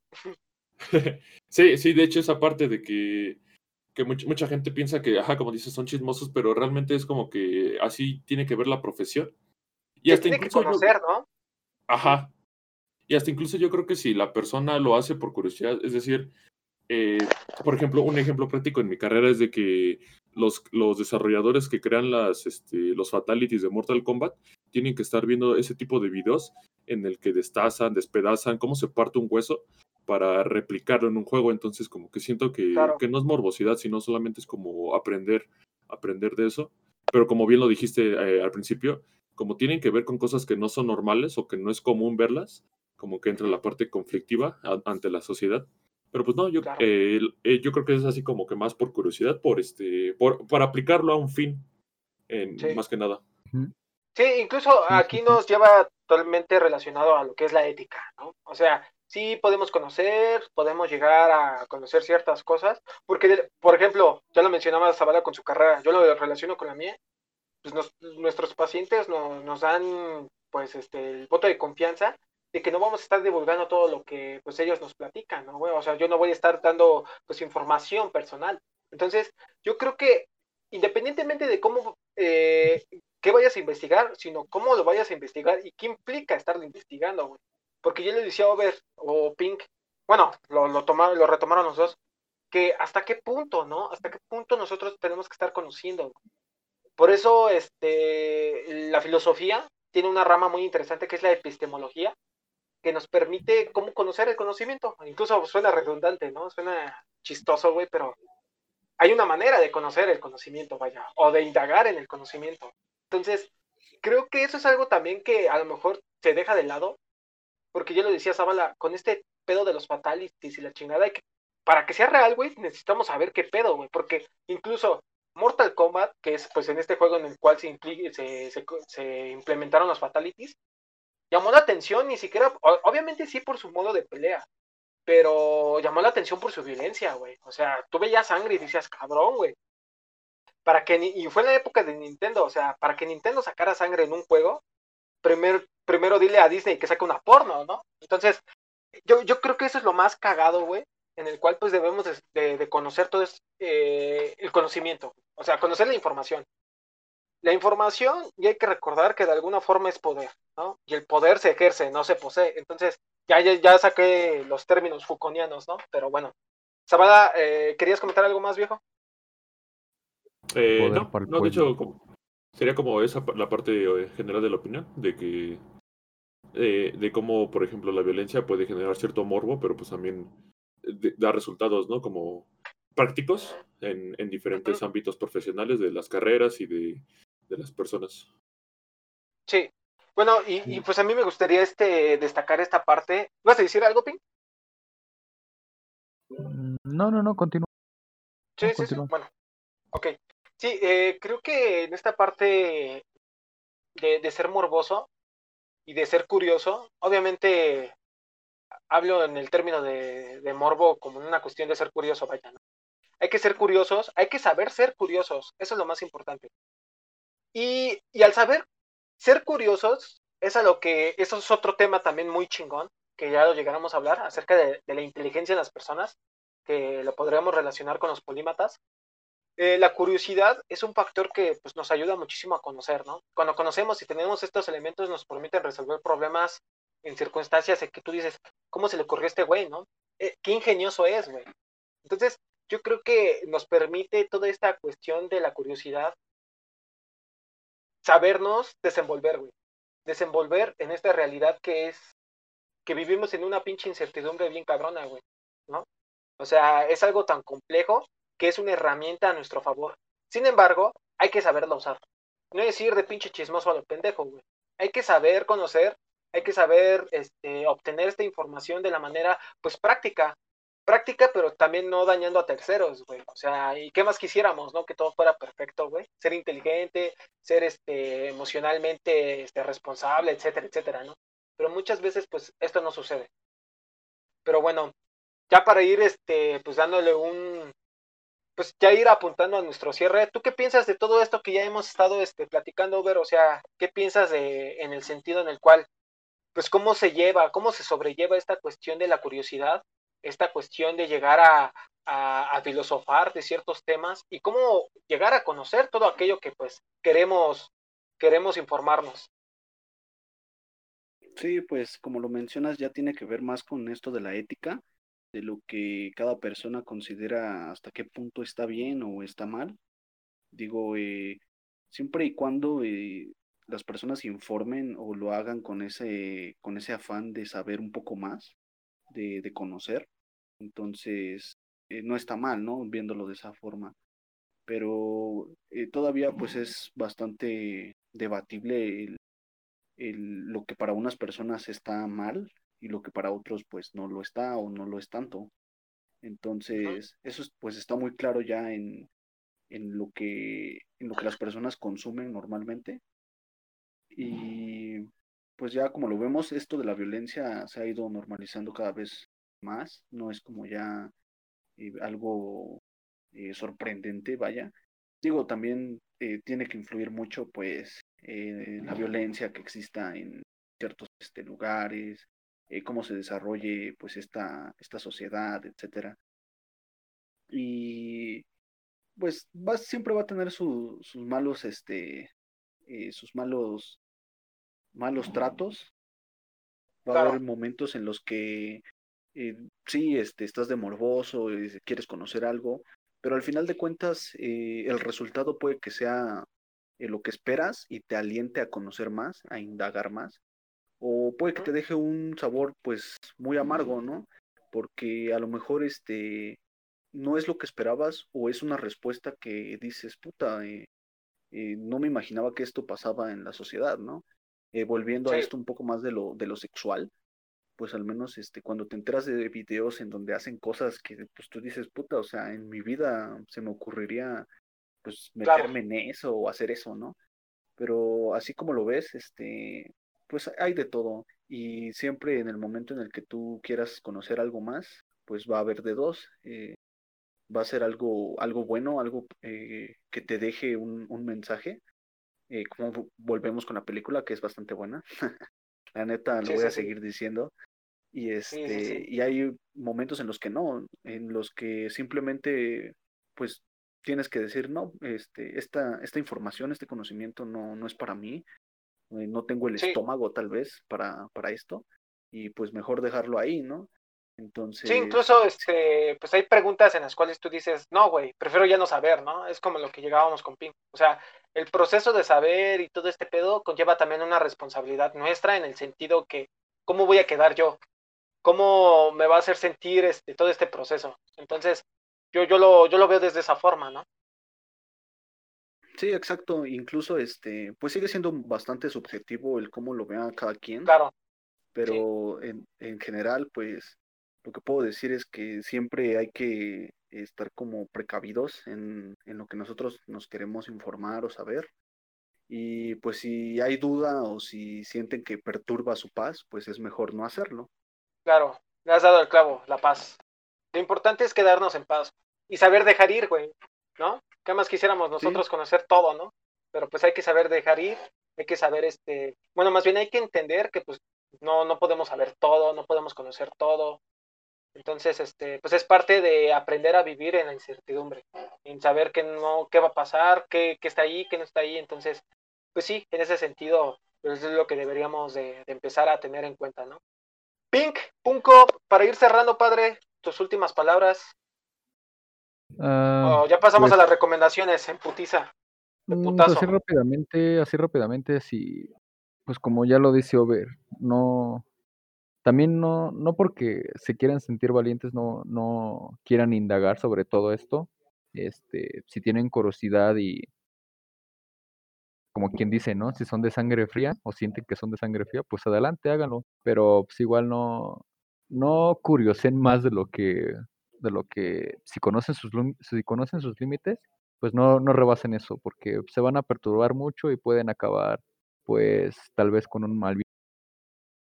D: sí, sí, de hecho esa parte de que, que much- mucha gente piensa que, ajá, como dices, son chismosos, pero realmente es como que así tiene que ver la profesión. Y
B: Que
D: hasta
B: tiene que
D: incluso yo-
B: conocer, ¿no?
D: Ajá. Y hasta incluso yo creo que si la persona lo hace por curiosidad, es decir, eh, por ejemplo, un ejemplo práctico en mi carrera es de que los, los desarrolladores que crean las, este, los fatalities de Mortal Kombat tienen que estar viendo ese tipo de videos en el que destazan, despedazan, cómo se parte un hueso para replicarlo en un juego. Entonces, como que siento que,
B: Claro.
D: que no es morbosidad, sino solamente es como aprender, aprender de eso. Pero como bien lo dijiste eh, al principio, como tienen que ver con cosas que no son normales o que no es común verlas, como que entra la parte conflictiva a- ante la sociedad. Pero pues no, yo, eh, eh, yo creo que es así como que más por curiosidad, por este, por, para aplicarlo a un fin, en, más que nada.
B: Sí, incluso aquí nos lleva totalmente relacionado a lo que es la ética, ¿no? O sea, sí podemos conocer, podemos llegar a conocer ciertas cosas, porque, por ejemplo, ya lo mencionaba Zavala con su carrera, yo lo relaciono con la mía, pues nuestros pacientes nos dan, pues, este, el voto de confianza de que no vamos a estar divulgando todo lo que, pues, ellos nos platican, ¿no? O sea, yo no voy a estar dando, pues, información personal. Entonces, yo creo que independientemente de cómo eh, qué vayas a investigar, sino cómo lo vayas a investigar y qué implica estarlo investigando, güey. Porque yo le decía a Over o Pink, bueno, lo, lo, tomaron, lo retomaron los dos, que hasta qué punto, ¿no? Hasta qué punto nosotros tenemos que estar conociendo. Por eso, este, la filosofía tiene una rama muy interesante que es la epistemología, que nos permite cómo conocer el conocimiento. Incluso suena redundante, ¿no? Suena chistoso, güey, pero hay una manera de conocer el conocimiento, vaya, o de indagar en el conocimiento. Entonces, creo que eso es algo también que a lo mejor se deja de lado, porque yo lo decía Zabala, con este pedo de los fatalities y la chingada, que, para que sea real, güey, necesitamos saber qué pedo, güey, porque incluso Mortal Kombat, que es pues en este juego en el cual se, se, se, implementaron los fatalities, llamó la atención ni siquiera, obviamente sí por su modo de pelea, pero llamó la atención por su violencia, güey. O sea, tú veías sangre y decías, cabrón, güey para que, y fue en la época de Nintendo, o sea, para que Nintendo sacara sangre en un juego, primero, primero dile a Disney que saque una porno, ¿no? Entonces, yo, yo creo que eso es lo más cagado, güey, en el cual pues debemos de, conocer todo eh, el conocimiento, o sea, conocer la información. La información, y hay que recordar que de alguna forma es poder, ¿no? Y el poder se ejerce, no se posee. Entonces, ya, ya, ya saqué los términos fuconianos, ¿no? Pero bueno. Sabada, eh, ¿querías comentar algo más, viejo?
D: Eh, no, no, de hecho, sería como esa la parte eh, general de la opinión, de que eh, de cómo, por ejemplo, la violencia puede generar cierto morbo, pero pues también da resultados, ¿no? Como prácticos en, en diferentes ámbitos profesionales de las carreras y de, de las personas.
B: Sí. Bueno, y, y, pues a mí me gustaría este destacar esta parte. ¿Vas a decir algo, Pink?
A: Mm, no, no, no, continúa.
B: Sí, sí, sí. Bueno, ok. Sí, eh, creo que en esta parte de, ser morboso y de ser curioso, obviamente hablo en el término de, morbo como una cuestión de ser curioso, vaya, ¿no? Hay que ser curiosos, hay que saber ser curiosos, eso es lo más importante. Y, al saber ser curiosos, es a lo que, eso es otro tema también muy chingón, que ya lo llegáramos a hablar, acerca de, de la inteligencia en las personas, que lo podríamos relacionar con los polímatas. Eh, la curiosidad es un factor que pues, nos ayuda muchísimo a conocer, ¿no? Cuando conocemos y tenemos estos elementos nos permiten resolver problemas en circunstancias en que tú dices, ¿cómo se le ocurrió a este güey, no? Eh, qué ingenioso es, güey. Entonces, yo creo que nos permite toda esta cuestión de la curiosidad sabernos desenvolver, güey. Desenvolver en esta realidad que es que vivimos en una pinche incertidumbre bien cabrona, güey, ¿no? O sea, es algo tan complejo que es una herramienta a nuestro favor. Sin embargo, hay que saberla usar. No es ir de pinche chismoso a lo pendejo, güey. Hay que saber conocer, hay que saber este, obtener esta información de la manera, pues, práctica. Práctica, pero también no dañando a terceros, güey. O sea, ¿y qué más quisiéramos, no? Que todo fuera perfecto, güey. Ser inteligente, ser este, emocionalmente este, responsable, etcétera, etcétera, ¿no? Pero muchas veces, pues, esto no sucede. Pero bueno, ya para ir, este, pues, dándole un, pues ya ir apuntando a nuestro cierre, ¿tú qué piensas de todo esto que ya hemos estado este, platicando, Ver? O sea, ¿qué piensas de, en el sentido en el cual, pues cómo se lleva, cómo se sobrelleva esta cuestión de la curiosidad, esta cuestión de llegar a, a, filosofar de ciertos temas y cómo llegar a conocer todo aquello que pues queremos, queremos informarnos?
C: Sí, pues como lo mencionas, ya tiene que ver más con esto de la ética de lo que cada persona considera hasta qué punto está bien o está mal. Digo, eh, siempre y cuando eh, las personas informen o lo hagan con ese, con ese afán de saber un poco más, de, de conocer, entonces eh, no está mal, ¿no? Viéndolo de esa forma. Pero todavía pues es bastante debatible el, el, lo que para unas personas está mal y lo que para otros pues no lo está o no lo es tanto. Entonces, eso pues está muy claro ya en, en, lo que, en lo que las personas consumen normalmente. Y pues ya como lo vemos, esto de la violencia se ha ido normalizando cada vez más, no es como ya eh, algo eh, sorprendente, vaya. Digo, también eh, tiene que influir mucho pues la violencia que exista en ciertos este, lugares, cómo se desarrolle pues esta, esta sociedad, etcétera. Y pues va, siempre va a tener sus malos, este, sus malos, malos tratos. Va a haber momentos en los que eh, sí, este, estás de morboso, quieres conocer algo, pero al final de cuentas eh, el resultado puede que sea eh, lo que esperas y te aliente a conocer más, a indagar más, o puede que te deje un sabor pues muy amargo, ¿no? Porque a lo mejor este no es lo que esperabas o es una respuesta que dices, puta, no me imaginaba que esto pasaba en la sociedad, ¿no? volviendo a esto un poco más de lo, de lo sexual, pues al menos este, cuando te enteras de videos en donde hacen cosas que pues tú dices, puta, o sea, en mi vida se me ocurriría pues meterme en eso o hacer eso, ¿no? Pero así como lo ves, este, pues hay de todo y siempre en el momento en el que tú quieras conocer algo más, pues va a haber de dos. Eh, va a ser algo, algo bueno, algo eh, que te deje un, un mensaje. Eh, como volvemos con la película, que es bastante buena. la neta, lo voy a seguir diciendo. Y, este, y hay momentos en los que no, en los que simplemente, pues, tienes que decir, no, este, esta, esta información, este conocimiento no, no es para mí, eh, no tengo el estómago tal vez para, para esto, y pues mejor dejarlo ahí, ¿no? Entonces...
B: Sí, incluso este, pues hay preguntas en las cuales tú dices, no, güey, prefiero ya no saber, ¿no? Es como lo que llegábamos con Pink. O sea, el proceso de saber y todo este pedo conlleva también una responsabilidad nuestra en el sentido que, ¿cómo voy a quedar yo? cómo me va a hacer sentir este, todo este proceso. Entonces, yo, yo, lo, yo lo veo desde esa forma, ¿no?
C: Sí, exacto. Incluso, este, pues sigue siendo bastante subjetivo el cómo lo vea cada quien.
B: Claro.
C: Pero en, en general, pues, lo que puedo decir es que siempre hay que estar como precavidos en, en lo que nosotros nos queremos informar o saber. Y pues si hay duda o si sienten que perturba su paz, pues es mejor no hacerlo.
B: Claro, le has dado el clavo, la paz. Lo importante es quedarnos en paz y saber dejar ir, güey, ¿no? ¿Qué más quisiéramos nosotros conocer todo, ¿no? Pero pues hay que saber dejar ir, hay que saber, este, bueno, más bien hay que entender que pues no, no podemos saber todo, no podemos conocer todo. Entonces, este, pues es parte de aprender a vivir en la incertidumbre, en saber que no, qué va a pasar, qué, qué está ahí, qué no está ahí. Entonces, pues sí, en ese sentido, pues es lo que deberíamos de empezar a tener en cuenta, ¿no? Pink, Punko, para ir cerrando, padre, tus últimas palabras. Ah, oh, ya pasamos a pues las recomendaciones en putiza.
A: Mm, pues así rápidamente, así rápidamente, si, pues como ya lo dice Over, no, también no, no porque se quieran sentir valientes, no, no quieran indagar sobre todo esto. Este, si tienen curiosidad y como quien dice, ¿no? Si son de sangre fría o sienten que son de sangre fría, pues adelante, háganlo. Pero pues igual no, no curiosen más de lo que, de lo que, si conocen sus, si conocen sus límites, pues no, no rebasen eso, porque se van a perturbar mucho y pueden acabar, pues, tal vez con un mal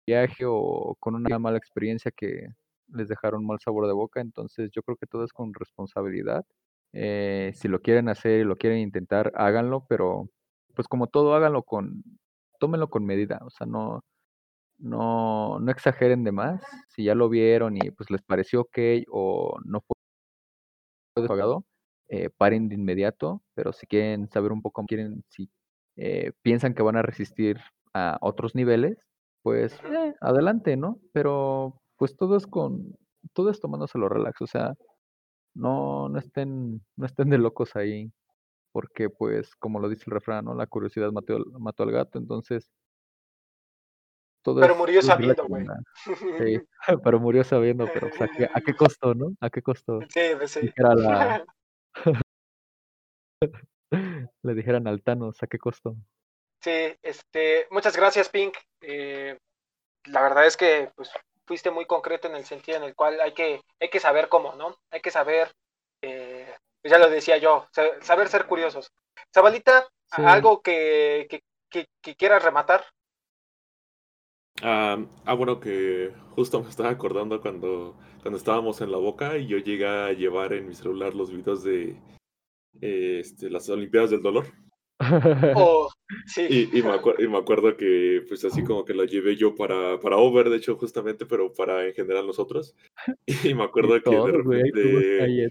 A: viaje o con una mala experiencia que les dejaron mal sabor de boca. Entonces yo creo que todo es con responsabilidad. Eh, si lo quieren hacer y lo quieren intentar, háganlo, pero pues como todo, háganlo con, tómenlo con medida, o sea, no, no, no exageren de más. Si ya lo vieron y pues les pareció ok o no fue pagado, eh, paren de inmediato, pero si quieren saber un poco, quieren, si eh, piensan que van a resistir a otros niveles, pues eh, adelante, ¿no? Pero pues todo es con, todo es tomándoselo relax, o sea, no, no estén, no estén de locos ahí porque pues como lo dice el refrán, ¿no? La curiosidad mató, mató al gato, entonces...
B: Todo pero murió sabiendo, güey.
A: Sí, pero murió sabiendo, pero ¿a, qué, ¿a qué costó, no? ¿A qué costó?
B: Sí, pues sí.
A: la... Le dijeran al Thanos, ¿a qué costó?
B: Sí, este, muchas gracias, Pink. Eh, la verdad es que, pues, fuiste muy concreto en el sentido en el cual hay que, hay que saber cómo, ¿no? Hay que saber, eh, ya lo decía yo, saber ser curiosos. Zabalita, algo que, que, que, quieras rematar.
D: Ah, bueno, que justo me estaba acordando cuando, cuando estábamos en la boca y yo llegué a llevar en mi celular los videos de este, las Olimpiadas del Dolor.
B: Oh, sí.
D: y, me me acuerdo que, pues así como que la llevé yo para, para Over, de hecho, justamente, pero para en general nosotros. Y me acuerdo que de repente,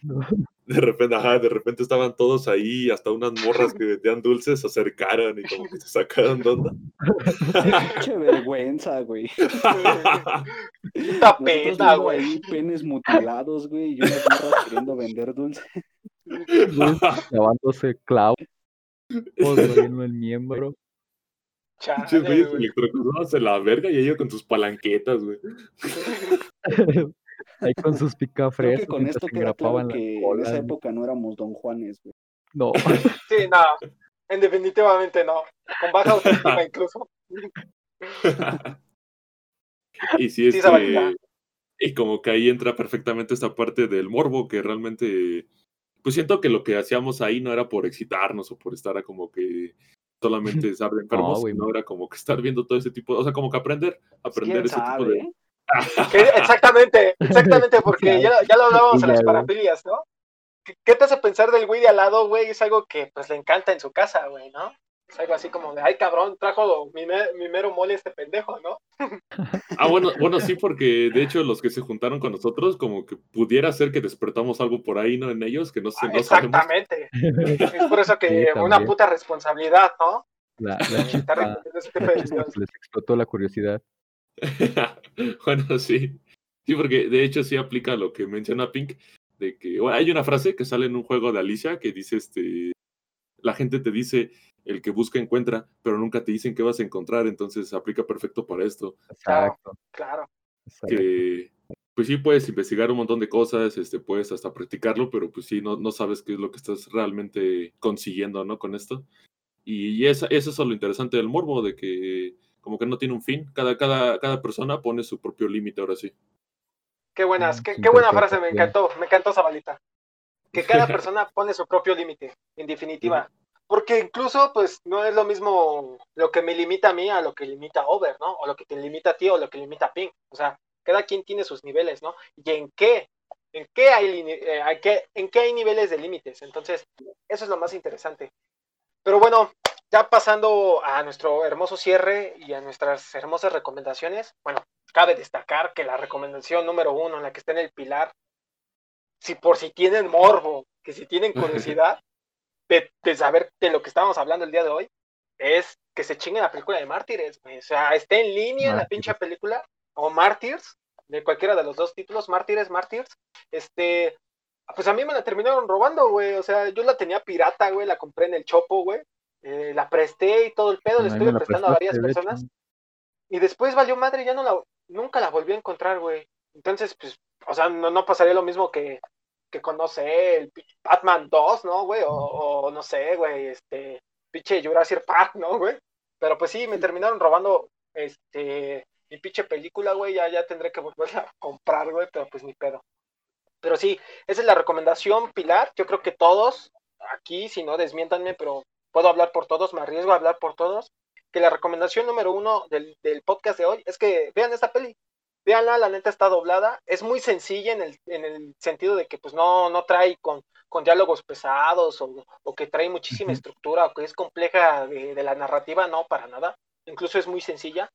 D: de repente, ajá, de repente estaban todos ahí, hasta unas morras que vendían dulces se acercaron y como que se sacaron de onda.
C: Qué vergüenza, güey.
B: Esta pena, güey.
C: Penes mutilados, güey, y unas morras queriendo vender dulces.
A: Lavándose clavos en el miembro.
D: Chale, güey. la verga y ella con sus palanquetas, güey.
A: Ahí con sus picafres.
C: con esto queda claro que en esa época no éramos Don Juanes, güey.
A: No.
B: Sí, no. En definitivamente no. Con baja autoestima incluso.
D: y sí, es que... Y como que ahí entra perfectamente esta parte del morbo que realmente pues siento que lo que hacíamos ahí no era por excitarnos o por estar como que solamente estar enfermos, no, no era como que estar viendo todo ese tipo, o sea, como que aprender, aprender ese tipo de...
B: exactamente, exactamente, porque ya, ya, lo hablábamos en las parafilias, ¿no? ¿Qué te hace pensar del güey de al lado, güey? Es algo que pues le encanta en su casa, güey, ¿no? Es algo así como de, ay cabrón, trajo mi, mero mole este pendejo, ¿no?
D: Ah, bueno, bueno, sí, porque de hecho los que se juntaron con nosotros, como que pudiera ser que despertamos algo por ahí, ¿no? En ellos, que no sé. no
B: exactamente. es por eso que una puta responsabilidad, ¿no?
A: La, la les explotó la curiosidad.
D: bueno, sí. Sí, porque de hecho sí aplica lo que menciona Pink, de que hay una frase que sale en un juego de Alicia que dice este la gente te dice el que busca encuentra, pero nunca te dicen qué vas a encontrar, entonces aplica perfecto para esto.
B: Exacto. Claro.
D: Que pues sí puedes investigar un montón de cosas, este, puedes hasta practicarlo, pero pues sí, no, no sabes qué es lo que estás realmente consiguiendo, ¿no? Con esto. Y eso, eso es lo interesante del morbo, de que como que no tiene un fin, cada, cada, cada persona pone su propio límite ahora sí.
B: Qué buenas, qué, qué buena frase, me encantó, me encantó Zabalita. Que cada persona pone su propio límite, en definitiva. Porque incluso, pues, no es lo mismo lo que me limita a mí a lo que limita a Over, ¿no? O lo que te limita a ti o lo que limita a Pink. O sea, cada quien tiene sus niveles, ¿no? ¿Y en qué? ¿En qué hay, eh, en qué hay niveles de límites? Entonces, eso es lo más interesante. Pero bueno, ya pasando a nuestro hermoso cierre y a nuestras hermosas recomendaciones, bueno, cabe destacar que la recomendación número uno, en la que está en el pilar, si por si tienen morbo, que si tienen curiosidad, de, saber de lo que estábamos hablando el día de hoy, es que se chingue la película de Mártires, O sea, esté en línea la pinche película, o Mártires, de cualquiera de los dos títulos, Mártires, Mártires, este, pues a mí me la terminaron robando, güey, o sea, yo la tenía pirata, güey, la compré en el Chopo, güey, eh, la presté y todo el pedo, le estuve prestando a varias personas, y después valió madre, ya no la, nunca la volví a encontrar, güey, entonces, pues, o sea, no, no pasaría lo mismo que, que conoce el Batman 2, ¿no, güey? O, no sé, güey, este, pinche Jurassic Park, ¿no, güey? Pero pues sí, me terminaron robando, este, mi pinche película, güey, ya, ya tendré que volverla a comprar, güey, pero pues ni pedo. Pero sí, esa es la recomendación, Pilar. Yo creo que todos, aquí, si no, desmiéntanme, pero puedo hablar por todos, me arriesgo a hablar por todos, que la recomendación número uno del, del podcast de hoy es que vean esta peli. Véanla, la neta está doblada. Es muy sencilla en el, en el sentido de que pues no, no trae con, con diálogos pesados o, o, que trae muchísima estructura o que es compleja de, de, la narrativa, no, para nada. Incluso es muy sencilla.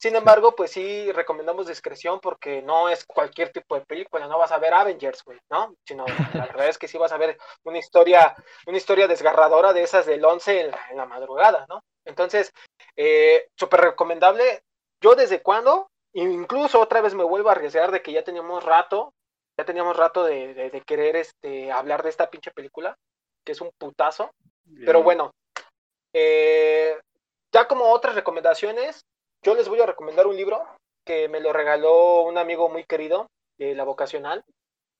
B: Sin embargo, pues sí recomendamos discreción porque no es cualquier tipo de película, no vas a ver Avengers, güey, ¿no? Sino la verdad es que sí vas a ver una historia, una historia desgarradora de esas del 11 en la, en la madrugada, ¿no? Entonces, eh, súper recomendable. Yo desde cuando Incluso otra vez me vuelvo a arriesgar de que ya teníamos rato, ya teníamos rato de, querer este, hablar de esta pinche película, que es un putazo. Pero bueno, eh, ya como otras recomendaciones, yo les voy a recomendar un libro que me lo regaló un amigo muy querido de la vocacional,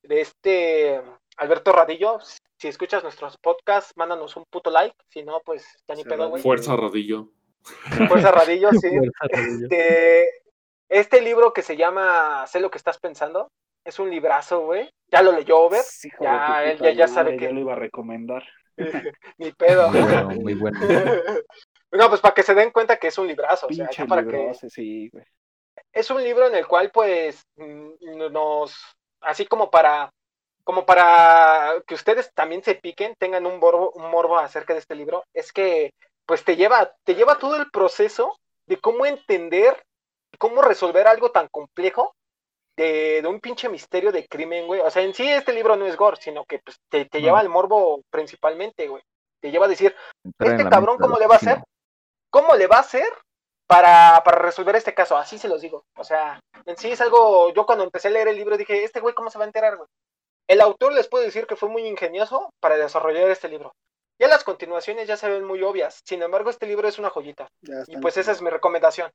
B: de este Alberto Radillo. Si escuchas nuestros podcasts, mándanos un puto like, si no, pues ya ni pedo, güey.
D: Fuerza Radillo.
B: Fuerza Radillo, sí. Este, Este libro que se llama Sé lo que estás pensando, es un librazo, güey. Ya lo leyó Over. ya, él ya, ya sabe que.
C: Ya lo iba a recomendar.
B: Ni pedo.
A: Muy bueno, muy bueno.
B: no, pues para que se den cuenta que es un librazo. o sea, para que...
C: sí, güey.
B: Es un libro en el cual, pues, mm, nos. Así como para. Como para que ustedes también se piquen, tengan un morbo, un morbo acerca de este libro, es que pues te lleva, te lleva todo el proceso de cómo entender, cómo resolver algo tan complejo de, un pinche misterio de crimen, güey. O sea, en sí este libro no es gore, sino que pues, te, lleva al morbo principalmente, güey. Te lleva a decir, este cabrón, ¿cómo le va a hacer? ¿Cómo le va a hacer para, para resolver este caso? Así se los digo. O sea, en sí es algo, yo cuando empecé a leer el libro dije, este güey, ¿cómo se va a enterar, güey? El autor les puedo decir que fue muy ingenioso para desarrollar este libro. Ya las continuaciones ya se ven muy obvias, sin embargo este libro es una joyita. Y pues esa es mi recomendación.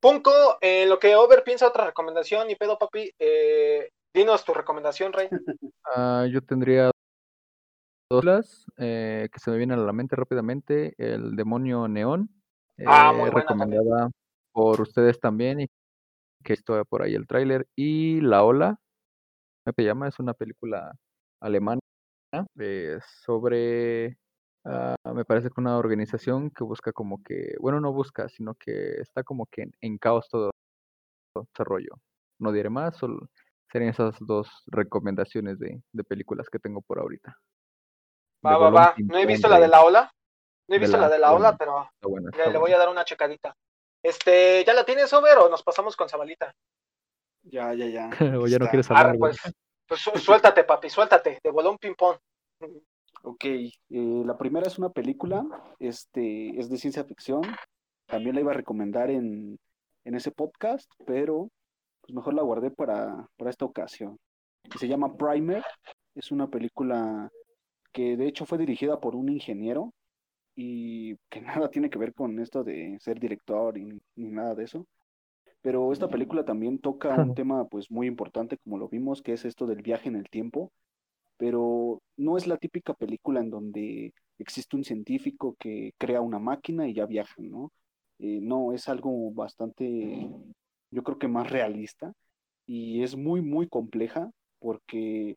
B: Punco, en lo que Over piensa otra recomendación, y pedo papi, eh, dinos tu recomendación, Rey.
A: Ah, yo tendría dos eh, que se me vienen a la mente rápidamente. El demonio neón,
B: ah, muy
A: eh, recomendada por ustedes también, y que estoy por ahí el tráiler. Y La Ola, me llama, es una película alemana eh, sobre, ah, me parece que una organización que busca como que, bueno, no busca, sino que está como que en, caos todo el desarrollo. No diré más, solo serían esas dos recomendaciones de, películas que tengo por ahorita.
B: Va, va, va. No he visto la de la ola. No he visto la, de la ola, pero le, voy a dar una checadita. Este, ¿ya la tienes, Over, o nos pasamos con Zabalita?
C: Ya, ya, ya.
A: o ya no quieres hablar.
B: pues, pues suéltate, papi, suéltate, de bolón ping-pong.
C: Ok, eh, la primera es una película, este, es de ciencia ficción. También la iba a recomendar en, en ese podcast, pero pues mejor la guardé para, para esta ocasión. Se llama Primer, es una película que de hecho fue dirigida por un ingeniero y que nada tiene que ver con esto de ser director y, ni nada de eso. Pero esta película también toca un tema pues muy importante, como lo vimos, que es esto del viaje en el tiempo. Pero no es la típica película en donde existe un científico que crea una máquina y ya viaja, ¿no? Eh, no, es algo bastante, yo creo que más realista y es muy, muy compleja porque,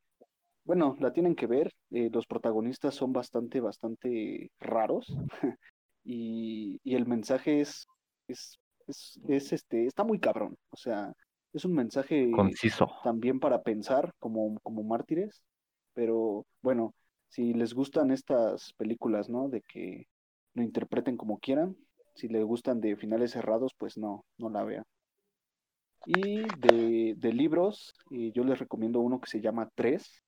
C: bueno, la tienen que ver, eh, los protagonistas son bastante, bastante raros y, y, el mensaje es, es es, este, está muy cabrón. O sea, es un mensaje
A: conciso
C: también para pensar como, como mártires. Pero bueno, si les gustan estas películas, ¿no? De que lo interpreten como quieran. Si les gustan de finales cerrados, pues no, no la vean. Y de, de libros, eh, yo les recomiendo uno que se llama Tres,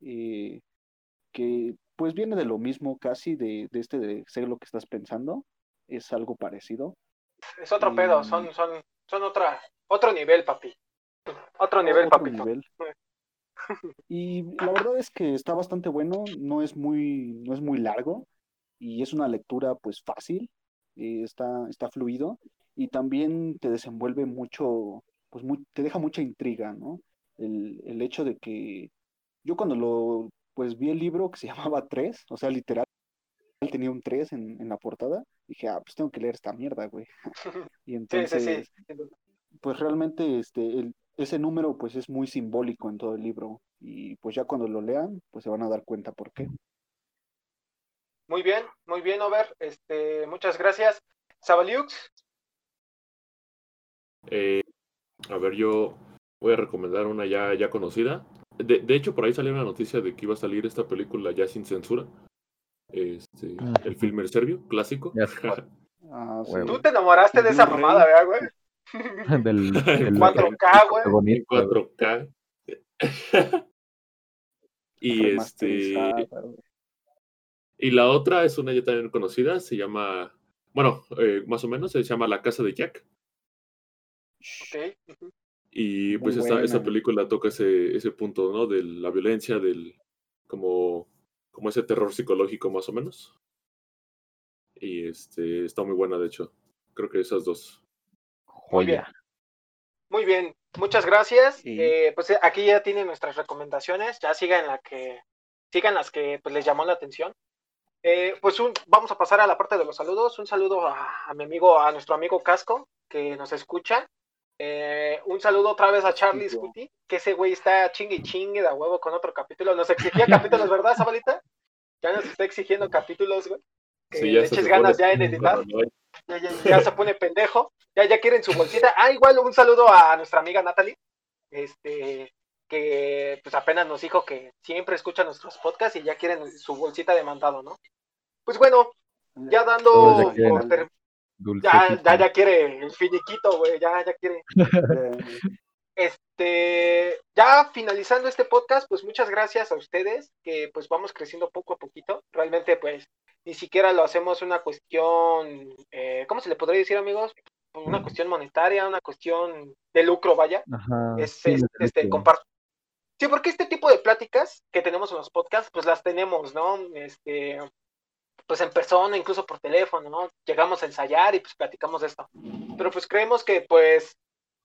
C: eh, que pues viene de lo mismo casi, de, de este de ser lo que estás pensando, es algo parecido.
B: Es otro pedo, son, son, son otra, otro nivel, papi. Otro nivel, papi.
C: Y la verdad es que está bastante bueno, no es muy, no es muy largo y es una lectura pues fácil, eh, está, está fluido y también te desenvuelve mucho, pues te deja mucha intriga, ¿no? El, el hecho de que yo cuando lo, pues vi el libro que se llamaba Tres, o sea, literal, tenía un 3 en, en la portada, dije, ah, pues tengo que leer esta mierda, güey. y entonces, pues realmente este, el, ese número pues es muy simbólico en todo el libro y pues ya cuando lo lean, pues se van a dar cuenta por qué.
B: Muy bien, muy bien, Over. Este, muchas gracias. Sabaliux.
D: Eh, a ver, yo voy a recomendar una ya, ya conocida. De, de, hecho, por ahí salió una noticia de que iba a salir esta película ya sin censura. Este, ah. el filmer serbio, clásico.
C: Ah,
B: Tú te enamoraste de esa mamada, ¿verdad, güey?
A: del,
B: 4K, güey.
D: 4K. y este. Y la otra es una ya también conocida, se llama. Bueno, eh, más o menos, se llama La Casa de Jack.
B: Okay.
D: Y pues esta, esta, película toca ese, ese punto, ¿no? De la violencia, del como como ese terror psicológico más o menos. Y este está muy buena, de hecho. Creo que esas dos.
B: Muy bien. Muy bien, muchas gracias. Eh, pues eh, aquí ya tienen nuestras recomendaciones. Ya sigan la que sigan las que pues, les llamó la atención. Eh, pues un, vamos a pasar a la parte de los saludos. Un saludo a, mi amigo, a nuestro amigo Casco, que nos escucha. Eh, un saludo otra vez a Charlie Scuti, que ese güey está chingue chingue de huevo con otro capítulo. Nos exigía capítulos, ¿verdad, Sabalita? Ya nos está exigiendo capítulos, güey. Que le eches ganas ya en editar. Ya, ya, se pone pendejo. Ya, ya quieren su bolsita. Ah, igual un saludo a nuestra amiga Natalie. Este, que pues apenas nos dijo que siempre escucha nuestros podcasts y ya quieren su bolsita de mandado, ¿no? Pues bueno, ya dando ya, ya, ya, quiere el finiquito, güey, ya, ya quiere. este, ya finalizando este podcast, pues muchas gracias a ustedes, que pues vamos creciendo poco a poquito. Realmente, pues, ni siquiera lo hacemos una cuestión, eh, ¿cómo se le podría decir, amigos? Una cuestión monetaria, una cuestión de lucro, vaya. es, este, compartir Sí, porque este tipo de pláticas que tenemos en los podcasts, pues las tenemos, ¿no? Este, pues en persona, incluso por teléfono, ¿no? Llegamos a ensayar y pues platicamos de esto. Pero pues creemos que pues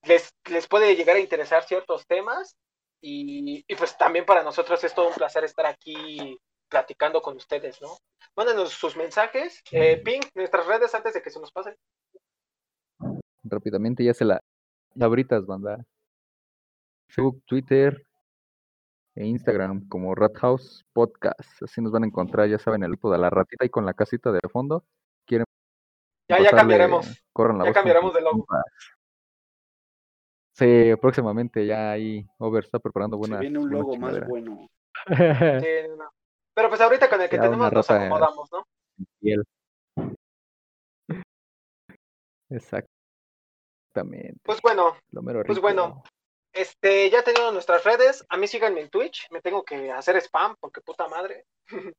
B: les, les puede llegar a interesar ciertos temas y, y pues también para nosotros es todo un placer estar aquí platicando con ustedes, ¿no? Mándenos sus mensajes, eh, ping, nuestras redes antes de que se nos pasen.
A: Rápidamente ya se la... Abritas, banda. Facebook, Twitter, e Instagram como Rathouse Podcast. Así nos van a encontrar, ya saben, el grupo de la ratita y con la casita de fondo. Quieren
B: ya, ya cambiaremos. ya cambiaremos de logo.
A: Sí, próximamente ya ahí Over está preparando buenas.
C: Se viene un logo más bueno.
B: Pero pues ahorita con el que tenemos nos acomodamos, ¿no?
A: Exactamente.
B: Pues bueno, pues bueno, este, ya teniendo nuestras redes, a mí síganme en Twitch, me tengo que hacer spam porque puta madre.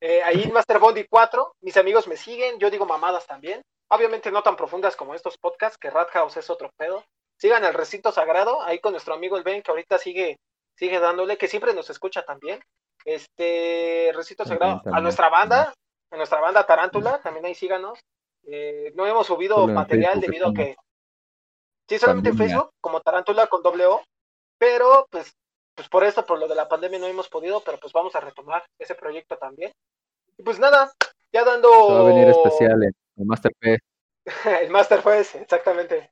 B: eh, ahí Master Bondi 4, mis amigos me siguen, yo digo mamadas también. Obviamente no tan profundas como estos podcasts, que Rat House es otro pedo. Sigan el recinto sagrado, ahí con nuestro amigo el Ben, que ahorita sigue, sigue dándole, que siempre nos escucha también. Este, recinto sagrado, a nuestra banda, a nuestra banda Tarántula, también ahí síganos. Eh, no hemos subido material debido a que Sí, solamente en Facebook, como Tarántula con doble O, pero pues, pues por esto, por lo de la pandemia no hemos podido, pero pues vamos a retomar ese proyecto también. Y pues nada, ya dando...
A: va a venir especial el Master P.
B: el Master Fest, exactamente.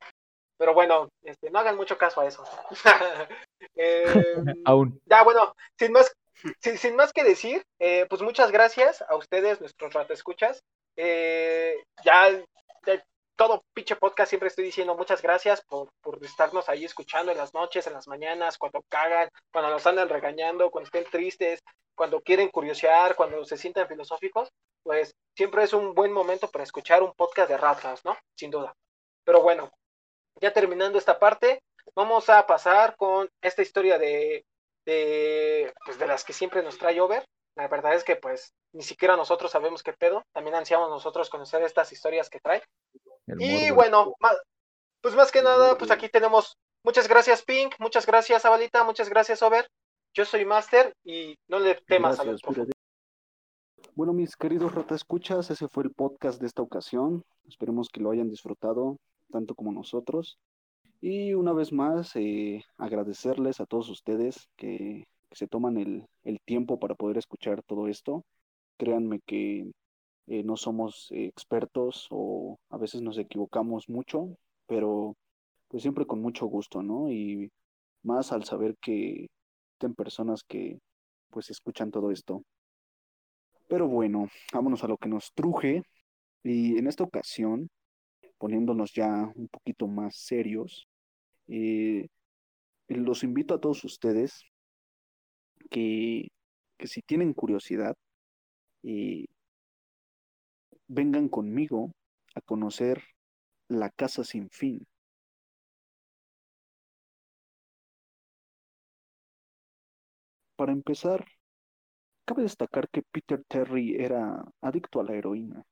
B: Pero bueno, este, no hagan mucho caso a eso. Em,
A: Aún.
B: Ya, bueno, sin más, sin, más que decir, eh, pues muchas gracias a ustedes, nuestros escuchas Eh, ya, ya, todo pinche podcast siempre estoy diciendo muchas gracias por, por estarnos ahí escuchando en las noches, en las mañanas, cuando cagan, cuando nos andan regañando, cuando estén tristes, cuando quieren curiosear, cuando se sientan filosóficos, pues siempre es un buen momento para escuchar un podcast de ratas, ¿no? Sin duda. Pero bueno, ya terminando esta parte, vamos a pasar con esta historia de, de, pues de las que siempre nos trae Over. La verdad es que pues ni siquiera nosotros sabemos qué pedo. También ansiamos nosotros conocer estas historias que trae y bueno, pues más que nada, pues aquí tenemos. Muchas gracias, Pink. Muchas gracias, Abalita. Muchas gracias, Over. Yo soy Master y no le temas a los
C: Bueno, mis queridos escuchas, ese fue el podcast de esta ocasión. Esperemos que lo hayan disfrutado tanto como nosotros. Y una vez más, eh, agradecerles a todos ustedes que, se toman el, el, tiempo para poder escuchar todo esto. Créanme que eh, no somos expertos o a veces nos equivocamos mucho, pero pues siempre con mucho gusto, ¿no? Y más al saber que existen personas que pues escuchan todo esto. Pero bueno, vámonos a lo que nos truje y en esta ocasión, poniéndonos ya un poquito más serios, eh, los invito a todos ustedes que, que si tienen curiosidad, eh, vengan conmigo a conocer la casa sin fin. Para empezar, cabe destacar que Peter Terry era adicto a la heroína.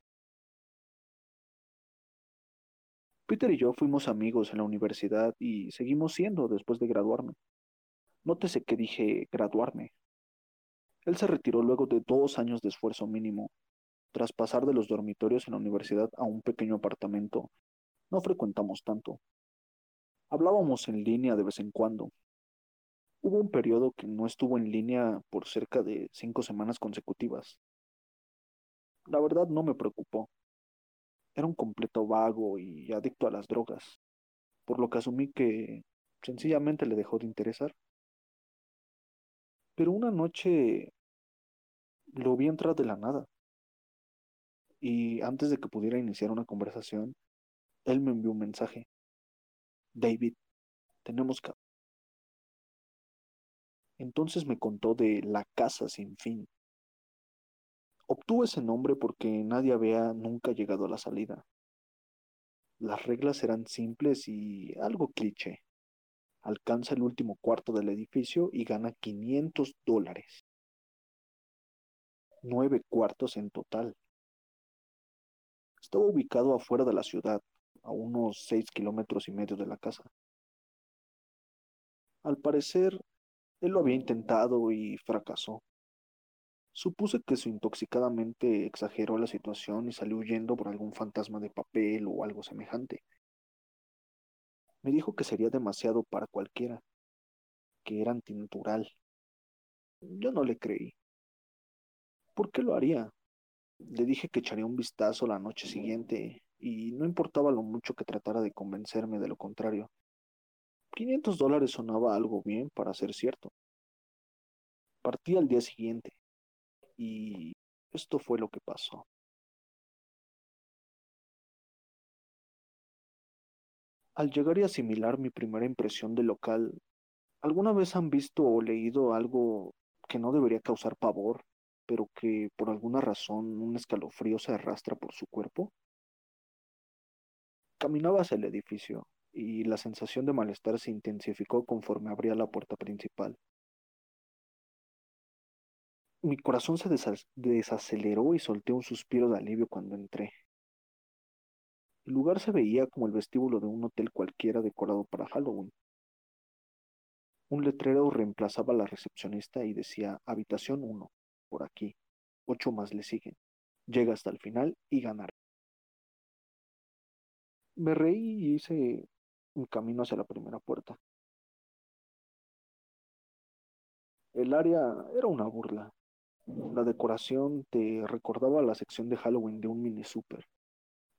C: Peter y yo fuimos amigos en la universidad y seguimos siendo después de graduarme. Nótese que dije graduarme. Él se retiró luego de dos años de esfuerzo mínimo tras pasar de los dormitorios en la universidad a un pequeño apartamento, no frecuentamos tanto. Hablábamos en línea de vez en cuando. Hubo un periodo que no estuvo en línea por cerca de cinco semanas consecutivas. La verdad no me preocupó. Era un completo vago y adicto a las drogas, por lo que asumí que sencillamente le dejó de interesar. Pero una noche lo vi entrar de la nada. Y antes de que pudiera iniciar una conversación, él me envió un mensaje. David, tenemos que... Entonces me contó de la casa sin fin. Obtuvo ese nombre porque nadie había nunca llegado a la salida. Las reglas eran simples y algo cliché. Alcanza el último cuarto del edificio y gana 500 dólares. Nueve cuartos en total. Estaba ubicado afuera de la ciudad, a unos seis kilómetros y medio de la casa. Al parecer, él lo había intentado y fracasó. Supuse que su intoxicadamente exageró la situación y salió huyendo por algún fantasma de papel o algo semejante. Me dijo que sería demasiado para cualquiera, que era antinatural. Yo no le creí. ¿Por qué lo haría? Le dije que echaría un vistazo la noche siguiente y no importaba lo mucho que tratara de convencerme de lo contrario. 500 dólares sonaba algo bien para ser cierto. Partí al día siguiente y esto fue lo que pasó. Al llegar y asimilar mi primera impresión del local, ¿alguna vez han visto o leído algo que no debería causar pavor, pero que por alguna razón un escalofrío se arrastra por su cuerpo? Caminaba hacia el edificio y la sensación de malestar se intensificó conforme abría la puerta principal. Mi corazón se desaceleró y solté un suspiro de alivio cuando entré. El lugar se veía como el vestíbulo de un hotel cualquiera decorado para Halloween. Un letrero reemplazaba a la recepcionista y decía Habitación 1, por aquí. Ocho más le siguen. Llega hasta el final y ganará. Me reí y hice un camino hacia la primera puerta. El área era una burla. La decoración te recordaba la sección de Halloween de un mini super,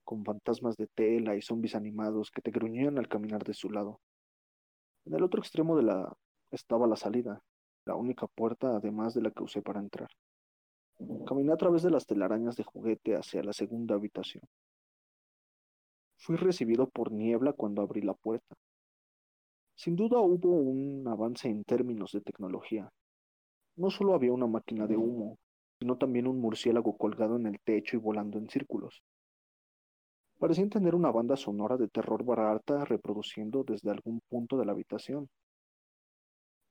C: con fantasmas de tela y zombies animados que te gruñían al caminar de su lado. En el otro extremo de la estaba la salida, la única puerta además de la que usé para entrar. Caminé a través de las telarañas de juguete hacia la segunda habitación. Fui recibido por niebla cuando abrí la puerta. Sin duda hubo un avance en términos de tecnología. No solo había una máquina de humo, sino también un murciélago colgado en el techo y volando en círculos. Parecían tener una banda sonora de terror barata reproduciendo desde algún punto de la habitación.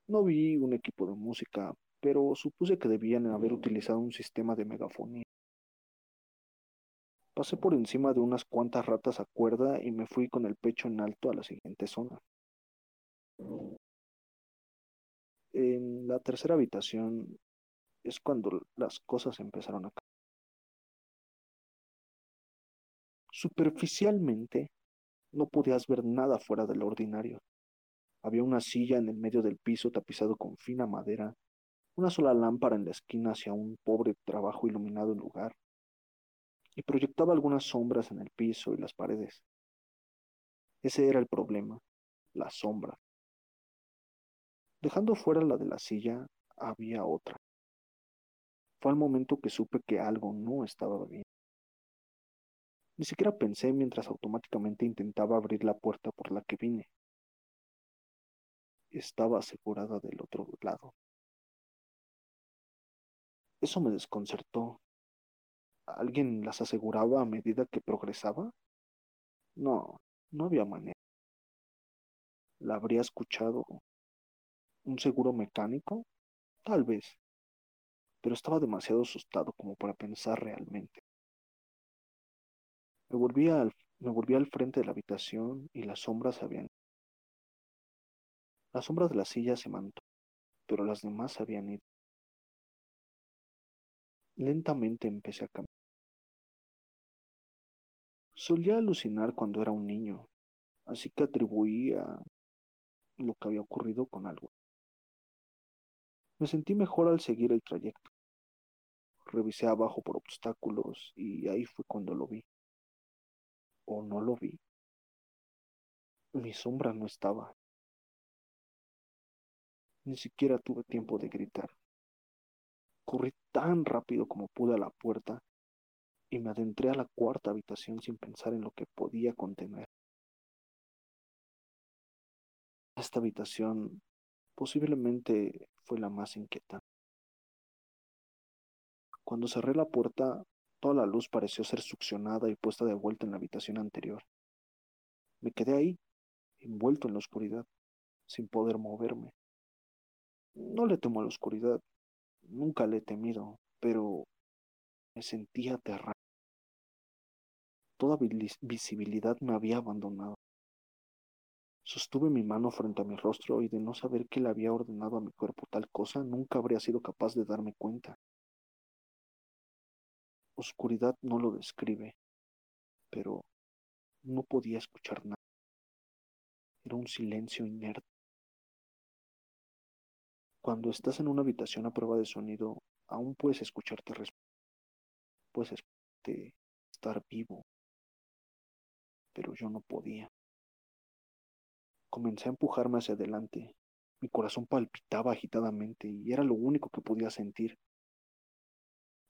C: No vi un equipo de música, pero supuse que debían haber utilizado un sistema de megafonía. Pasé por encima de unas cuantas ratas a cuerda y me fui con el pecho en alto a la siguiente zona. En la tercera habitación es cuando las cosas empezaron a cambiar. Superficialmente, no podías ver nada fuera de lo ordinario. Había una silla en el medio del piso tapizado con fina madera, una sola lámpara en la esquina hacia un pobre trabajo iluminado en lugar, y proyectaba algunas sombras en el piso y las paredes. Ese era el problema, la sombra. Dejando fuera la de la silla, había otra. Fue al momento que supe que algo no estaba bien. Ni siquiera pensé mientras automáticamente intentaba abrir la puerta por la que vine. Estaba asegurada del otro lado. Eso me desconcertó. ¿Alguien las aseguraba a medida que progresaba? No, no había manera. ¿La habría escuchado ¿Un seguro mecánico? Tal vez. Pero estaba demasiado asustado como para pensar realmente. Me volví al, me volví al frente de la habitación y las sombras habían... La sombra de la silla se mantuvo, pero las demás habían ido. Lentamente empecé a caminar. Solía alucinar cuando era un niño, así que atribuía lo que había ocurrido con algo. Me sentí mejor al seguir el trayecto. revisé abajo por obstáculos y ahí fue cuando lo vi. ¿O no lo vi? Mi sombra no estaba. Ni siquiera tuve tiempo de gritar. Corrí tan rápido como pude a la puerta y me adentré a la cuarta habitación sin pensar en lo que podía contener. Esta habitación posiblemente fue la más inquietante. Cuando cerré la puerta, toda la luz pareció ser succionada y puesta de vuelta en la habitación anterior. Me quedé ahí, envuelto en la oscuridad, sin poder moverme. No le temo a la oscuridad, nunca le he temido, pero me sentía aterrado. Toda visibilidad me había abandonado. Sostuve mi mano frente a mi rostro y de no saber que le había ordenado a mi cuerpo tal cosa, nunca habría sido capaz de darme cuenta. Oscuridad no lo describe, pero no podía escuchar nada. Era un silencio inerte. Cuando estás en una habitación a prueba de sonido, aún puedes escucharte. Puedes escucharte estar vivo. Pero yo no podía. Comencé a empujarme hacia adelante. Mi corazón palpitaba agitadamente y era lo único que podía sentir.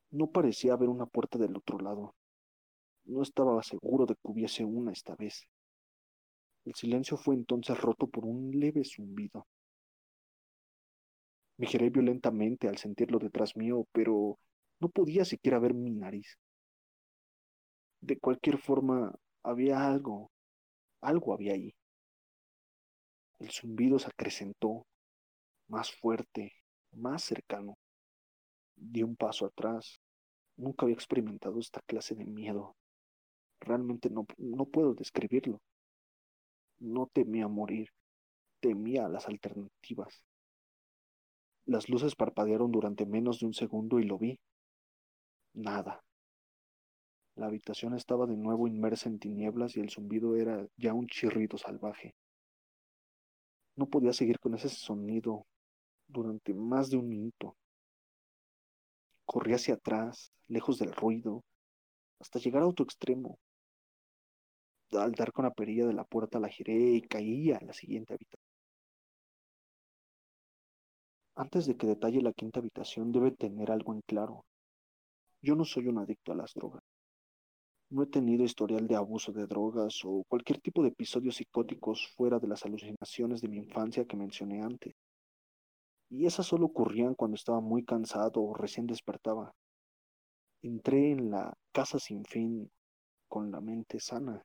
C: No parecía haber una puerta del otro lado. No estaba seguro de que hubiese una esta vez. El silencio fue entonces roto por un leve zumbido. Me giré violentamente al sentirlo detrás mío, pero no podía siquiera ver mi nariz. De cualquier forma, había algo, algo había ahí. El zumbido se acrecentó, más fuerte, más cercano. Di un paso atrás. Nunca había experimentado esta clase de miedo. Realmente no, no puedo describirlo. No temía morir, temía las alternativas. Las luces parpadearon durante menos de un segundo y lo vi. Nada. La habitación estaba de nuevo inmersa en tinieblas y el zumbido era ya un chirrido salvaje. No podía seguir con ese sonido durante más de un minuto. Corrí hacia atrás, lejos del ruido, hasta llegar a otro extremo. Al dar con la perilla de la puerta la giré y caí a la siguiente habitación. Antes de que detalle la quinta habitación debe tener algo en claro. Yo no soy un adicto a las drogas. No he tenido historial de abuso de drogas o cualquier tipo de episodios psicóticos fuera de las alucinaciones de mi infancia que mencioné antes. Y esas solo ocurrían cuando estaba muy cansado o recién despertaba. Entré en la casa sin fin con la mente sana.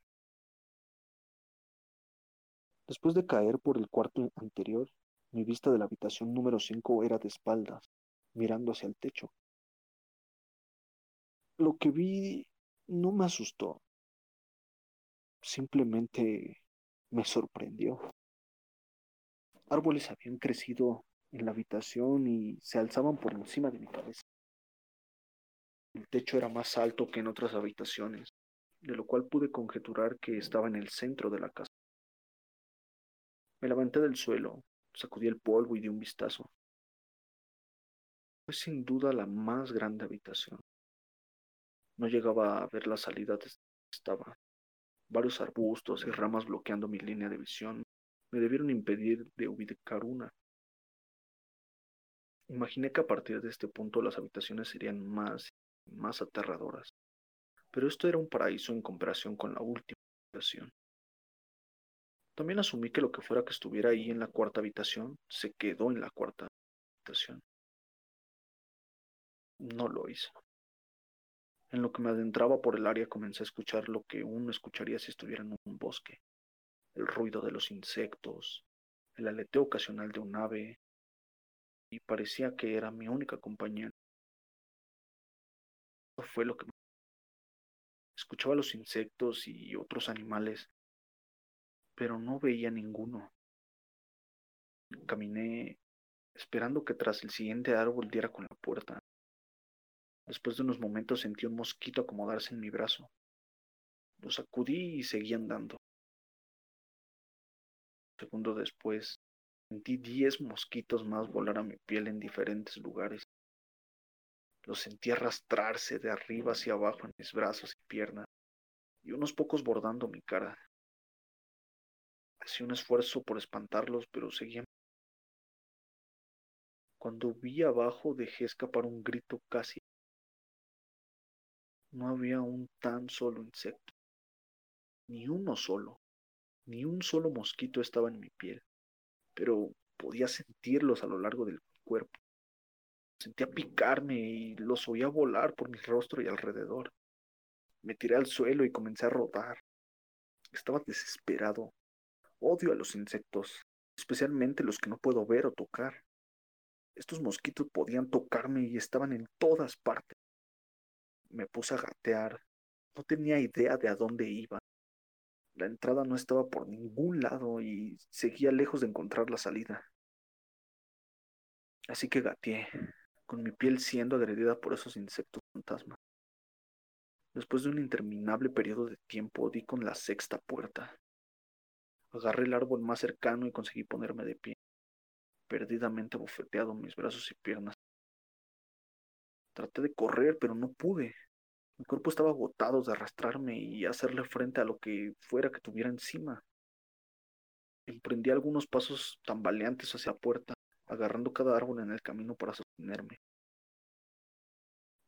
C: Después de caer por el cuarto anterior, mi vista de la habitación número 5 era de espaldas, mirando hacia el techo. Lo que vi no me asustó. Simplemente me sorprendió. Árboles habían crecido en la habitación y se alzaban por encima de mi cabeza. El techo era más alto que en otras habitaciones, de lo cual pude conjeturar que estaba en el centro de la casa. Me levanté del suelo, sacudí el polvo y di un vistazo. Fue sin duda la más grande habitación. No llegaba a ver la salida de estaba. Varios arbustos y ramas bloqueando mi línea de visión me debieron impedir de ubicar una. Imaginé que a partir de este punto las habitaciones serían más y más aterradoras, pero esto era un paraíso en comparación con la última habitación. También asumí que lo que fuera que estuviera ahí en la cuarta habitación se quedó en la cuarta habitación. No lo hizo. En lo que me adentraba por el área comencé a escuchar lo que uno escucharía si estuviera en un bosque. El ruido de los insectos, el aleteo ocasional de un ave, y parecía que era mi única compañera. Eso fue lo que me... Escuchaba los insectos y otros animales, pero no veía ninguno. Caminé esperando que tras el siguiente árbol diera con la puerta. Después de unos momentos sentí un mosquito acomodarse en mi brazo. Lo sacudí y seguí andando. Un segundo después, sentí diez mosquitos más volar a mi piel en diferentes lugares. Lo sentí arrastrarse de arriba hacia abajo en mis brazos y piernas, y unos pocos bordando mi cara. Hacía un esfuerzo por espantarlos, pero seguían. Cuando vi abajo dejé escapar un grito casi. No había un tan solo insecto, ni uno solo, ni un solo mosquito estaba en mi piel, pero podía sentirlos a lo largo del cuerpo. Sentía picarme y los oía volar por mi rostro y alrededor. Me tiré al suelo y comencé a rodar. Estaba desesperado. Odio a los insectos, especialmente los que no puedo ver o tocar. Estos mosquitos podían tocarme y estaban en todas partes. Me puse a gatear. No tenía idea de a dónde iba. La entrada no estaba por ningún lado y seguía lejos de encontrar la salida. Así que gateé, con mi piel siendo agredida por esos insectos fantasmas. Después de un interminable periodo de tiempo, di con la sexta puerta. Agarré el árbol más cercano y conseguí ponerme de pie, perdidamente bofeteado mis brazos y piernas. Traté de correr, pero no pude. Mi cuerpo estaba agotado de arrastrarme y hacerle frente a lo que fuera que tuviera encima. Emprendí algunos pasos tambaleantes hacia la puerta, agarrando cada árbol en el camino para sostenerme.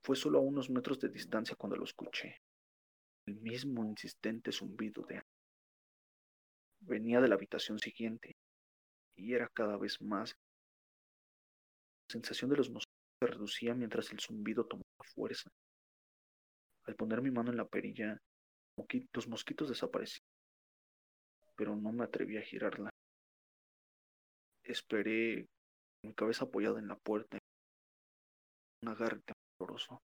C: Fue solo a unos metros de distancia cuando lo escuché. El mismo insistente zumbido de venía de la habitación siguiente y era cada vez más. La sensación de los mosquitos se reducía mientras el zumbido tomaba fuerza. Al poner mi mano en la perilla, los mosquitos desaparecieron, pero no me atreví a girarla. Esperé mi cabeza apoyada en la puerta, un agarre tembloroso.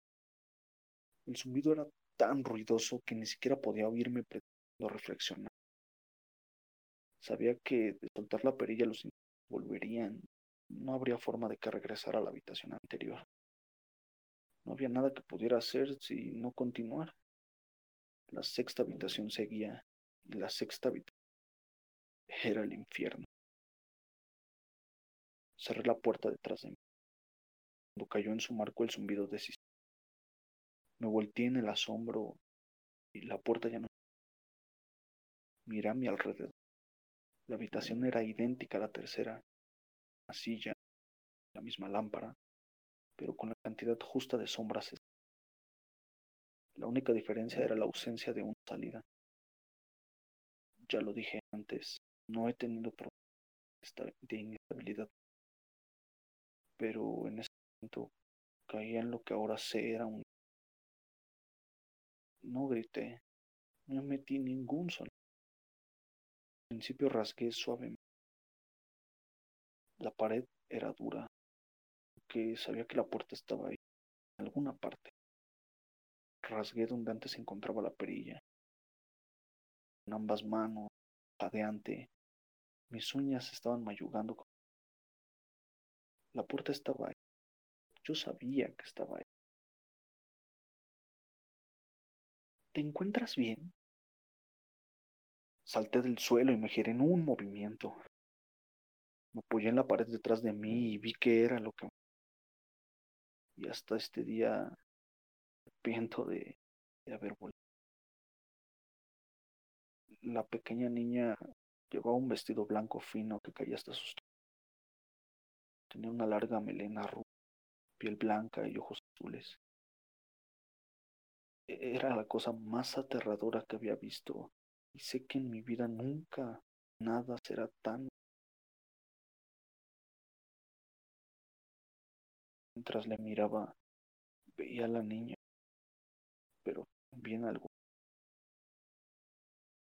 C: El zumbido era tan ruidoso que ni siquiera podía oírme pretendiendo reflexionar. Sabía que de soltar la perilla los volverían. No habría forma de que regresara a la habitación anterior. No había nada que pudiera hacer si no continuar. La sexta habitación seguía y la sexta habitación era el infierno. Cerré la puerta detrás de mí. Cuando cayó en su marco el zumbido decisivo. Me volteé en el asombro y la puerta ya no. Miré a mi alrededor. La habitación era idéntica a la tercera. La silla, la misma lámpara, pero con la cantidad justa de sombras. La única diferencia era la ausencia de una salida. Ya lo dije antes, no he tenido problemas de inestabilidad pero en ese momento caía en lo que ahora sé era un... No grité, no metí ningún sonido. Principio rasgué suavemente. La pared era dura, que sabía que la puerta estaba ahí, en alguna parte. Rasgué donde antes se encontraba la perilla. En ambas manos, jadeante, mis uñas estaban mayugando la puerta estaba ahí. Yo sabía que estaba ahí. ¿Te encuentras bien? Salté del suelo y me giré en un movimiento. Me apoyé en la pared detrás de mí y vi que era lo que... Y hasta este día arrepiento de, de haber vuelto. La pequeña niña llevaba un vestido blanco fino que caía hasta sus Tenía una larga melena rubia, piel blanca y ojos azules. E-, era la cosa más aterradora que había visto y sé que en mi vida nunca nada será tan... Mientras le miraba, veía a la niña, pero también algo.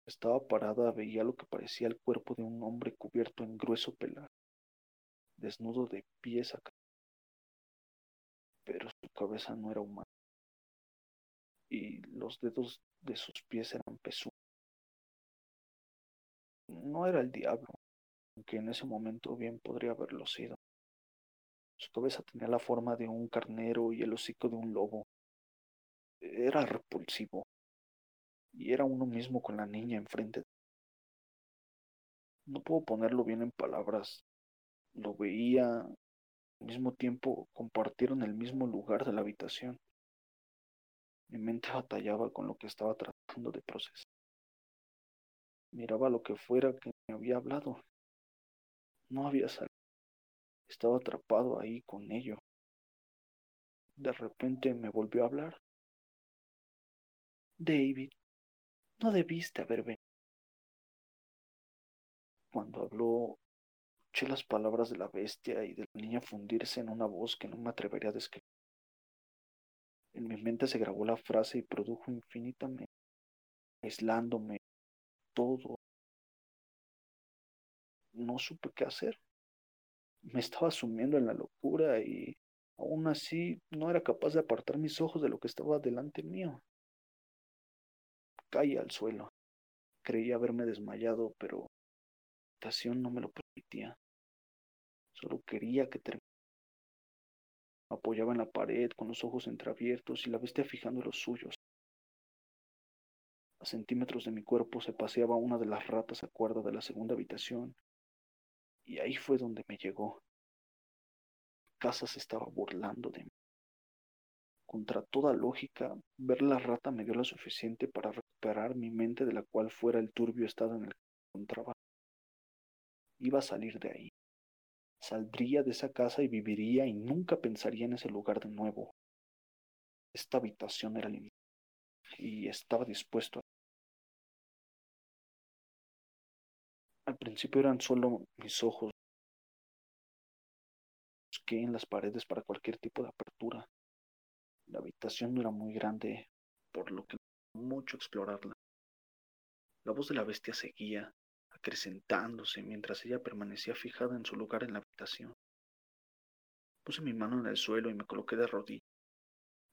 C: Estaba parada, veía lo que parecía el cuerpo de un hombre cubierto en grueso pelaje desnudo de pies a pero su cabeza no era humana y los dedos de sus pies eran pesudos. No era el diablo, aunque en ese momento bien podría haberlo sido. Su cabeza tenía la forma de un carnero y el hocico de un lobo. Era repulsivo. Y era uno mismo con la niña enfrente. No puedo ponerlo bien en palabras, lo veía, Al mismo tiempo compartieron el mismo lugar de la habitación. Mi mente batallaba con lo que estaba tratando de procesar. Miraba lo que fuera que me había hablado. No había salido. Estaba atrapado ahí con ello. De repente me volvió a hablar. David, no debiste haber venido. Cuando habló, escuché las palabras de la bestia y de la niña fundirse en una voz que no me atrevería a describir. En mi mente se grabó la frase y produjo infinitamente, aislándome todo. No supe qué hacer. Me estaba sumiendo en la locura y aún así no era capaz de apartar mis ojos de lo que estaba delante mío. Caí al suelo. Creí haberme desmayado, pero la estación no me lo permitía. Solo quería que terminara. Me apoyaba en la pared con los ojos entreabiertos y la bestia fijando los suyos. A centímetros de mi cuerpo se paseaba una de las ratas a cuerda de la segunda habitación, y ahí fue donde me llegó. Casa se estaba burlando de mí. Contra toda lógica, ver la rata me dio lo suficiente para recuperar mi mente de la cual fuera el turbio estado en el que me encontraba. Iba a salir de ahí. Saldría de esa casa y viviría y nunca pensaría en ese lugar de nuevo. Esta habitación era el y estaba dispuesto a Al principio eran solo mis ojos. Busqué en las paredes para cualquier tipo de apertura. La habitación no era muy grande, por lo que mucho explorarla. La voz de la bestia seguía, acrecentándose mientras ella permanecía fijada en su lugar en la habitación. Puse mi mano en el suelo y me coloqué de rodillas,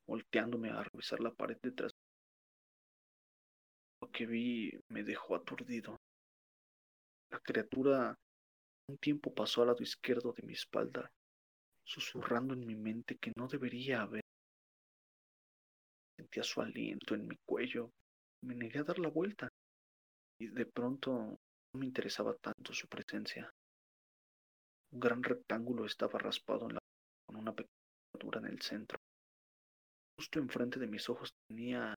C: volteándome a revisar la pared detrás. Lo que vi me dejó aturdido. La criatura un tiempo pasó al lado izquierdo de mi espalda, susurrando en mi mente que no debería haber. Sentía su aliento en mi cuello. Me negué a dar la vuelta y de pronto no me interesaba tanto su presencia. Un gran rectángulo estaba raspado en la con una pequeña en el centro. Justo enfrente de mis ojos tenía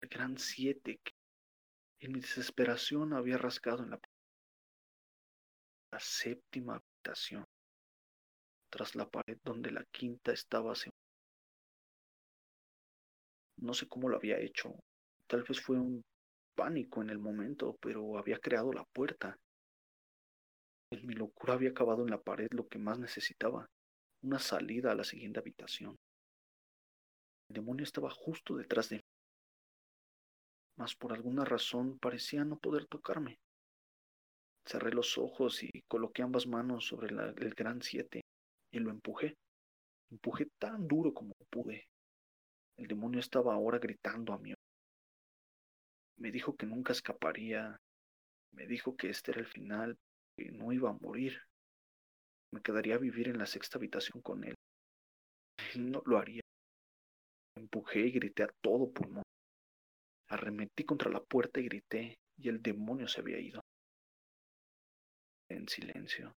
C: el gran siete que en mi desesperación había rascado en la séptima habitación, tras la pared donde la quinta estaba. No sé cómo lo había hecho, tal vez fue un pánico en el momento, pero había creado la puerta. En mi locura había acabado en la pared lo que más necesitaba, una salida a la siguiente habitación. El demonio estaba justo detrás de mí, mas por alguna razón parecía no poder tocarme. Cerré los ojos y coloqué ambas manos sobre el gran siete y lo empujé. Empujé tan duro como pude. El demonio estaba ahora gritando a mí. Me dijo que nunca escaparía. Me dijo que este era el final, que no iba a morir. Me quedaría a vivir en la sexta habitación con él. no lo haría. Empujé y grité a todo pulmón. Arremetí contra la puerta y grité, y el demonio se había ido en silencio.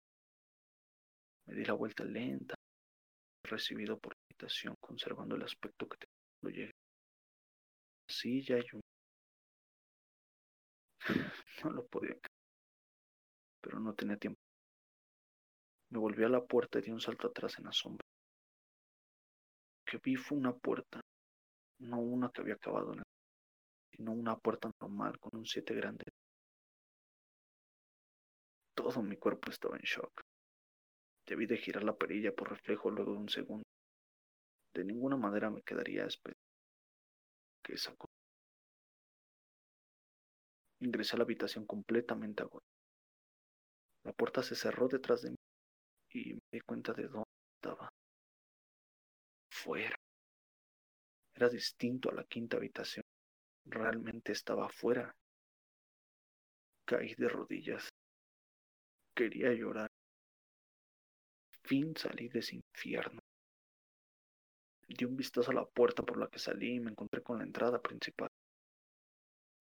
C: Me di la vuelta lenta, recibido por la habitación, conservando el aspecto que tenía cuando llegué. Silla y un... No lo podía pero no tenía tiempo. Me volví a la puerta y di un salto atrás en la sombra. Lo que vi fue una puerta, no una que había acabado en el sino una puerta normal con un siete grande todo mi cuerpo estaba en shock. Debí de girar la perilla por reflejo luego de un segundo. De ninguna manera me quedaría esperando que sacó. Ingresé a la habitación completamente agotado. La puerta se cerró detrás de mí y me di cuenta de dónde estaba. Fuera. Era distinto a la quinta habitación. Realmente estaba afuera. Caí de rodillas Quería llorar. Fin salí de ese infierno. Di un vistazo a la puerta por la que salí y me encontré con la entrada principal.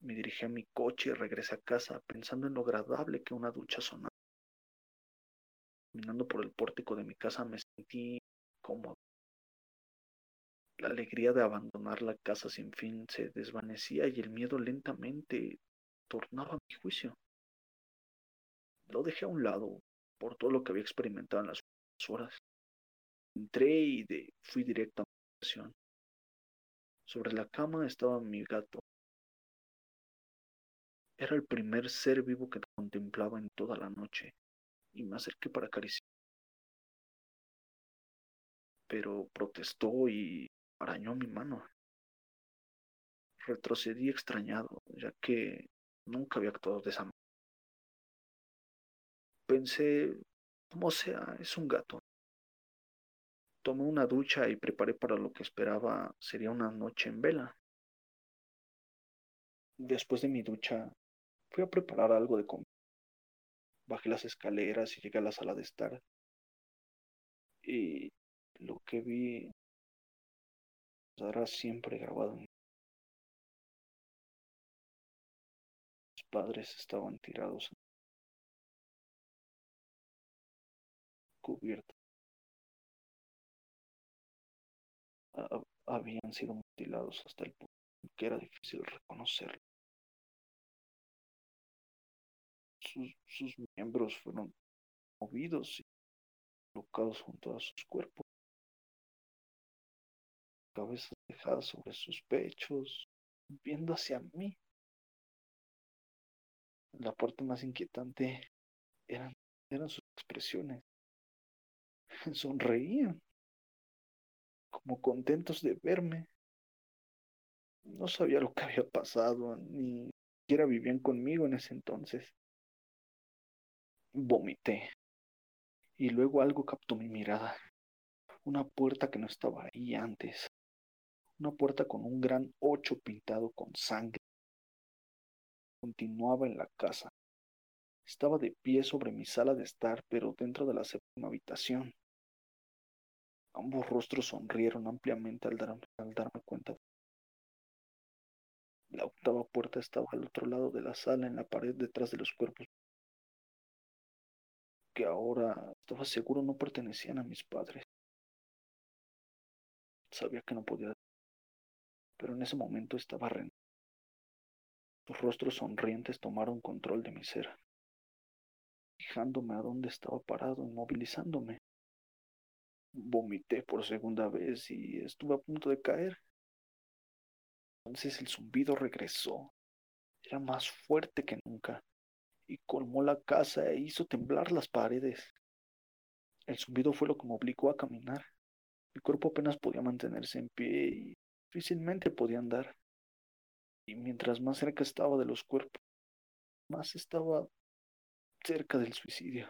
C: Me dirigí a mi coche y regresé a casa pensando en lo agradable que una ducha sonaba. Caminando por el pórtico de mi casa me sentí cómodo. La alegría de abandonar la casa sin fin se desvanecía y el miedo lentamente tornaba mi juicio. Lo dejé a un lado por todo lo que había experimentado en las horas. Entré y de, fui directo a mi habitación. Sobre la cama estaba mi gato. Era el primer ser vivo que contemplaba en toda la noche y me acerqué para acariciar. Pero protestó y arañó mi mano. Retrocedí extrañado, ya que nunca había actuado de esa manera. Pensé, como sea, es un gato. Tomé una ducha y preparé para lo que esperaba sería una noche en vela. Después de mi ducha, fui a preparar algo de comida. Bajé las escaleras y llegué a la sala de estar. Y lo que vi estará siempre grabado en padres estaban tirados cubiertos. Habían sido mutilados hasta el punto que era difícil reconocerlo. Sus, miembros fueron movidos y colocados junto a sus cuerpos. Cabezas dejadas sobre sus pechos, viendo hacia mí. La parte más inquietante eran, eran sus expresiones. Sonreían, como contentos de verme. No sabía lo que había pasado, ni siquiera vivían conmigo en ese entonces. Vomité. Y luego algo captó mi mirada. Una puerta que no estaba ahí antes. Una puerta con un gran ocho pintado con sangre. Continuaba en la casa. Estaba de pie sobre mi sala de estar, pero dentro de la séptima habitación. Ambos rostros sonrieron ampliamente al darme, al darme cuenta. La octava puerta estaba al otro lado de la sala, en la pared detrás de los cuerpos que ahora estaba seguro no pertenecían a mis padres. Sabía que no podía, pero en ese momento estaba rendido. Sus rostros sonrientes tomaron control de mi ser, fijándome a dónde estaba parado, inmovilizándome. Vomité por segunda vez y estuve a punto de caer. Entonces el zumbido regresó. Era más fuerte que nunca y colmó la casa e hizo temblar las paredes. El zumbido fue lo que me obligó a caminar. Mi cuerpo apenas podía mantenerse en pie y difícilmente podía andar. Y mientras más cerca estaba de los cuerpos, más estaba cerca del suicidio.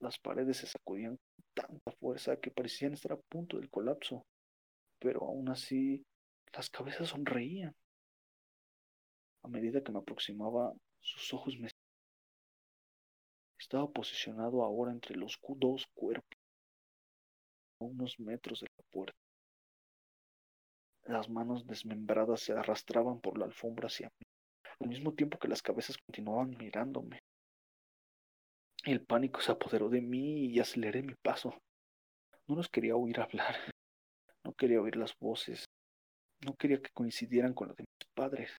C: Las paredes se sacudían con tanta fuerza que parecían estar a punto del colapso, pero aún así las cabezas sonreían. A medida que me aproximaba, sus ojos me... Estaba posicionado ahora entre los dos cuerpos, a unos metros de la puerta. Las manos desmembradas se arrastraban por la alfombra hacia mí, al mismo tiempo que las cabezas continuaban mirándome. El pánico se apoderó de mí y aceleré mi paso. No los quería oír hablar, no quería oír las voces, no quería que coincidieran con las de mis padres.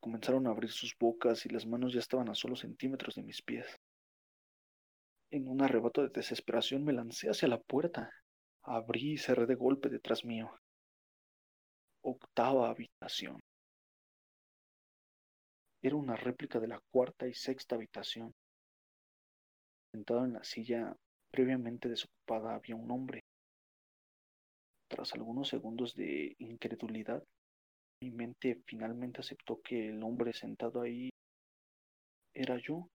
C: Comenzaron a abrir sus bocas y las manos ya estaban a solo centímetros de mis pies. En un arrebato de desesperación me lancé hacia la puerta. Abrí y cerré de golpe detrás mío. Octava habitación. Era una réplica de la cuarta y sexta habitación. Sentado en la silla previamente desocupada había un hombre. Tras algunos segundos de incredulidad, mi mente finalmente aceptó que el hombre sentado ahí era yo,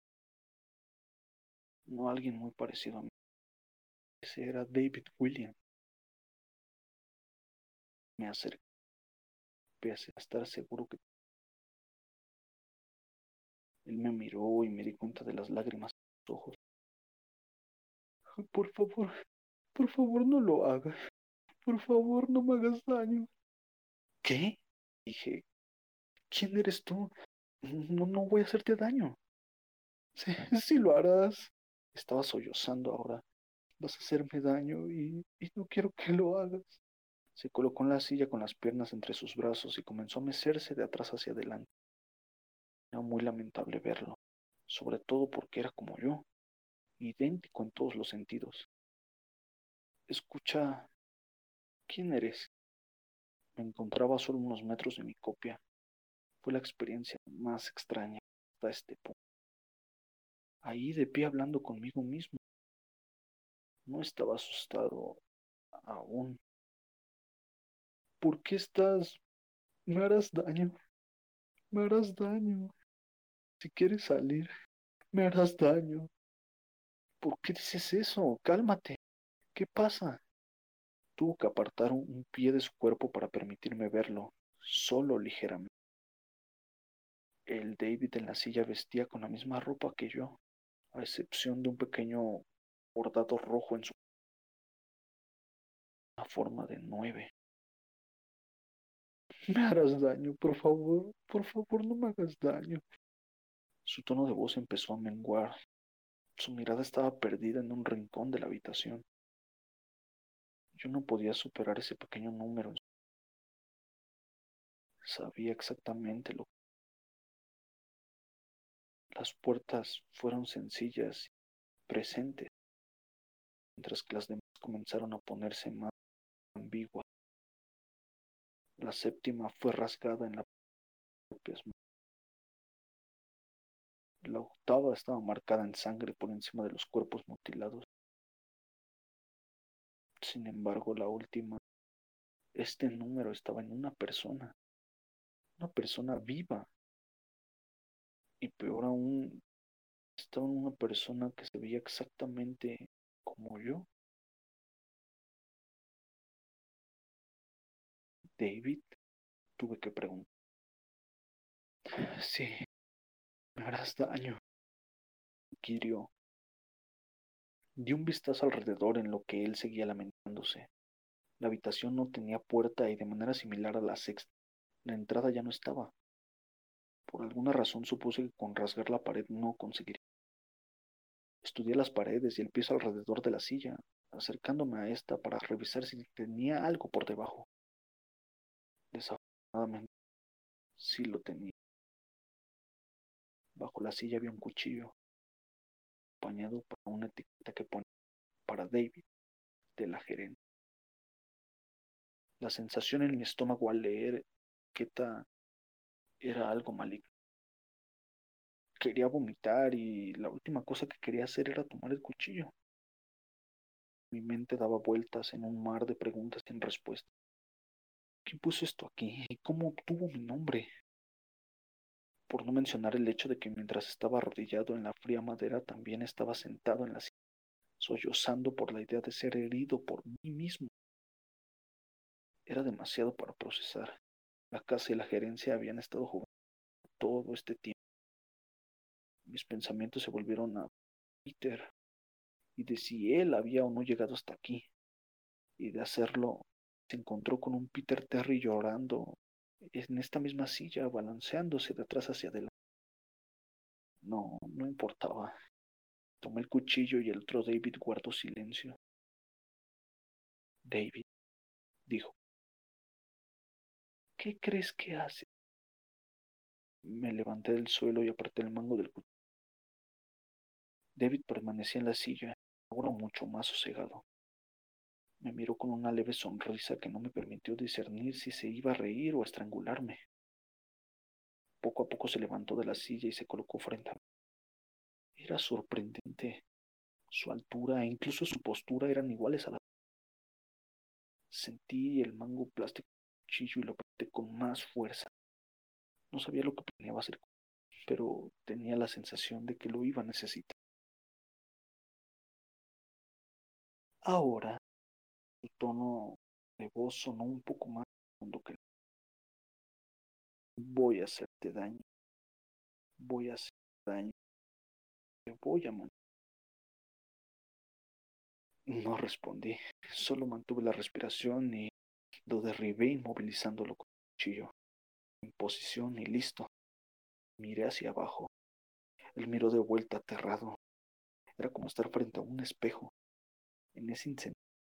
C: no alguien muy parecido a mí. Ese era David William. Me acerqué, a estar seguro que... Él me miró y me di cuenta de las lágrimas en sus ojos. Por favor, por favor no lo hagas. Por favor no me hagas daño. ¿Qué? Dije, ¿quién eres tú? No, no voy a hacerte daño. Sí, sí lo harás. Estaba sollozando ahora. Vas a hacerme daño y, y no quiero que lo hagas. Se colocó en la silla con las piernas entre sus brazos y comenzó a mecerse de atrás hacia adelante. Era muy lamentable verlo, sobre todo porque era como yo, idéntico en todos los sentidos. Escucha, ¿quién eres? Me encontraba a solo unos metros de mi copia. Fue la experiencia más extraña hasta este punto. Ahí de pie hablando conmigo mismo. No estaba asustado aún. ¿Por qué estás? Me harás daño. Me harás daño. Si quieres salir, me harás daño. ¿Por qué dices eso? Cálmate. ¿Qué pasa? Tuvo que apartar un pie de su cuerpo para permitirme verlo, solo ligeramente. El David en la silla vestía con la misma ropa que yo, a excepción de un pequeño bordado rojo en su una forma de nueve. Me harás daño, por favor, por favor, no me hagas daño. Su tono de voz empezó a menguar. Su mirada estaba perdida en un rincón de la habitación. Yo no podía superar ese pequeño número. Sabía exactamente lo que... Las puertas fueron sencillas y presentes, mientras que las demás comenzaron a ponerse más ambiguas. La séptima fue rasgada en manos. La octava estaba marcada en sangre por encima de los cuerpos mutilados. Sin embargo, la última, este número estaba en una persona, una persona viva. Y peor aún, estaba en una persona que se veía exactamente como yo. David, tuve que preguntar. Sí, me harás daño. Kirio. Di un vistazo alrededor en lo que él seguía lamentándose. La habitación no tenía puerta y de manera similar a la sexta, la entrada ya no estaba. Por alguna razón supuse que con rasgar la pared no conseguiría. Estudié las paredes y el piso alrededor de la silla, acercándome a esta para revisar si tenía algo por debajo. Desafortunadamente, sí lo tenía. Bajo la silla había un cuchillo, acompañado por una etiqueta que pone para David de la gerente. La sensación en mi estómago al leer etiqueta era algo maligno. Quería vomitar y la última cosa que quería hacer era tomar el cuchillo. Mi mente daba vueltas en un mar de preguntas sin respuesta. ¿Quién puso esto aquí? ¿Y cómo obtuvo mi nombre? Por no mencionar el hecho de que mientras estaba arrodillado en la fría madera también estaba sentado en la silla, sollozando por la idea de ser herido por mí mismo. Era demasiado para procesar. La casa y la gerencia habían estado jugando todo este tiempo. Mis pensamientos se volvieron a Peter y de si él había o no llegado hasta aquí. Y de hacerlo, se encontró con un Peter Terry llorando en esta misma silla, balanceándose de atrás hacia adelante. No, no importaba. Tomé el cuchillo y el otro David guardó silencio. David, dijo, ¿qué crees que hace? Me levanté del suelo y apreté el mango del cuchillo. David permanecía en la silla, ahora mucho más sosegado. Me miró con una leve sonrisa que no me permitió discernir si se iba a reír o a estrangularme. Poco a poco se levantó de la silla y se colocó frente a mí. Era sorprendente. Su altura e incluso su postura eran iguales a la. Sentí el mango plástico del cuchillo y lo apreté con más fuerza. No sabía lo que planeaba hacer, pero tenía la sensación de que lo iba a necesitar. Ahora su tono de voz sonó un poco más profundo que voy a hacerte daño. Voy a hacerte daño. Te voy a matar. No respondí, solo mantuve la respiración y lo derribé inmovilizándolo con el cuchillo. En posición y listo. Miré hacia abajo. Él miró de vuelta aterrado. Era como estar frente a un espejo. En ese,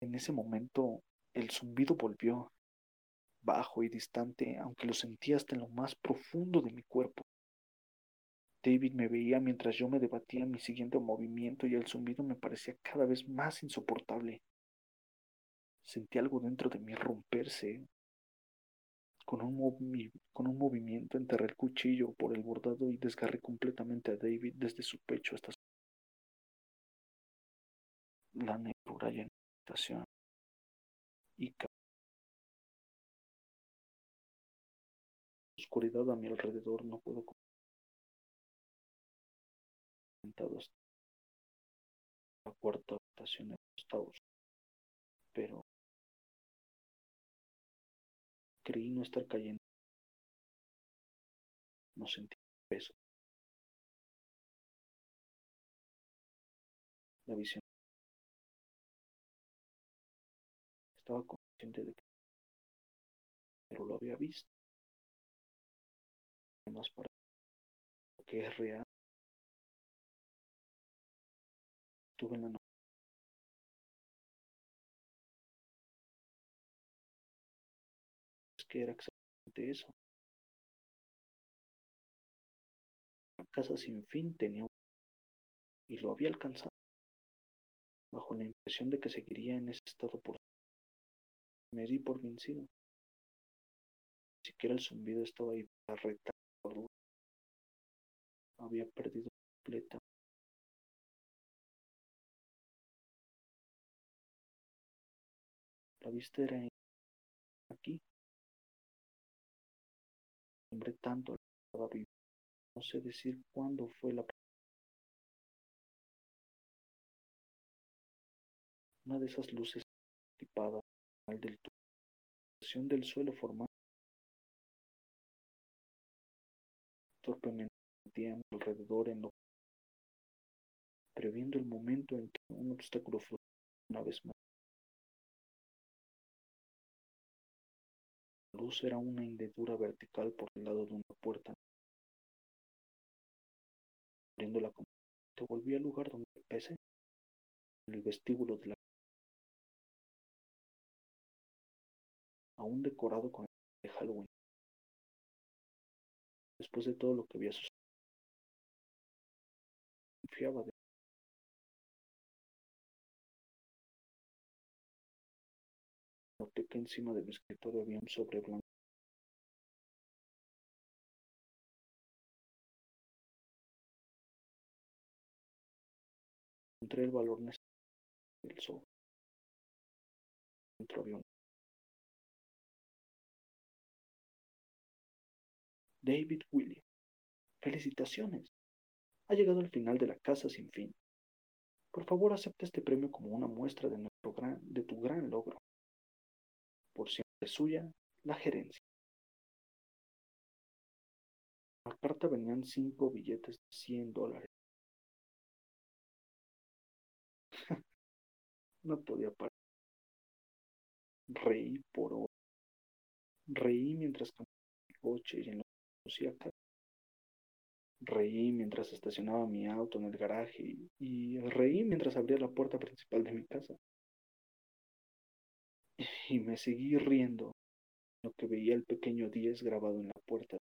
C: en ese momento el zumbido volvió, bajo y distante, aunque lo sentía hasta en lo más profundo de mi cuerpo. David me veía mientras yo me debatía en mi siguiente movimiento y el zumbido me parecía cada vez más insoportable. Sentí algo dentro de mí romperse. Con un, con un movimiento enterré el cuchillo por el bordado y desgarré completamente a David desde su pecho hasta su... La negrura la y oscuridad a mi alrededor no puedo sentados la cuarta habitación acostados, pero creí no estar cayendo. No sentí peso. La visión. Estaba consciente de que pero lo había visto. Además para lo que es real estuve en la noche. Es que era exactamente eso. La casa sin fin tenía un... y lo había alcanzado, bajo la impresión de que seguiría en ese estado por... Me di por vencido. Ni siquiera el zumbido estaba ahí para retar Había perdido completa La vista era aquí. Hombre tanto estaba vivo. No sé decir cuándo fue la una de esas luces del del suelo formada torpemente alrededor en lo previendo el momento en que un obstáculo fue una vez más luz era una hendidura vertical por el lado de una puerta. Abriendo la te volví al lugar donde empecé, en el vestíbulo de la aún decorado con de Halloween. Después de todo lo que había sucedido, confiaba de Noté que encima de mi escritorio había un sobre blanco. Encontré el valor necesario del sobre. Dentro había un... David William. Felicitaciones. Ha llegado al final de la casa sin fin. Por favor, acepta este premio como una muestra de, nuestro gran, de tu gran logro por siempre suya, la gerencia. En la carta venían cinco billetes de 100 dólares. no podía parar. Reí por. Reí mientras caminaba mi coche y en Reí mientras estacionaba mi auto en el garaje y reí mientras abría la puerta principal de mi casa. Y me seguí riendo lo que veía el pequeño 10 grabado en la puerta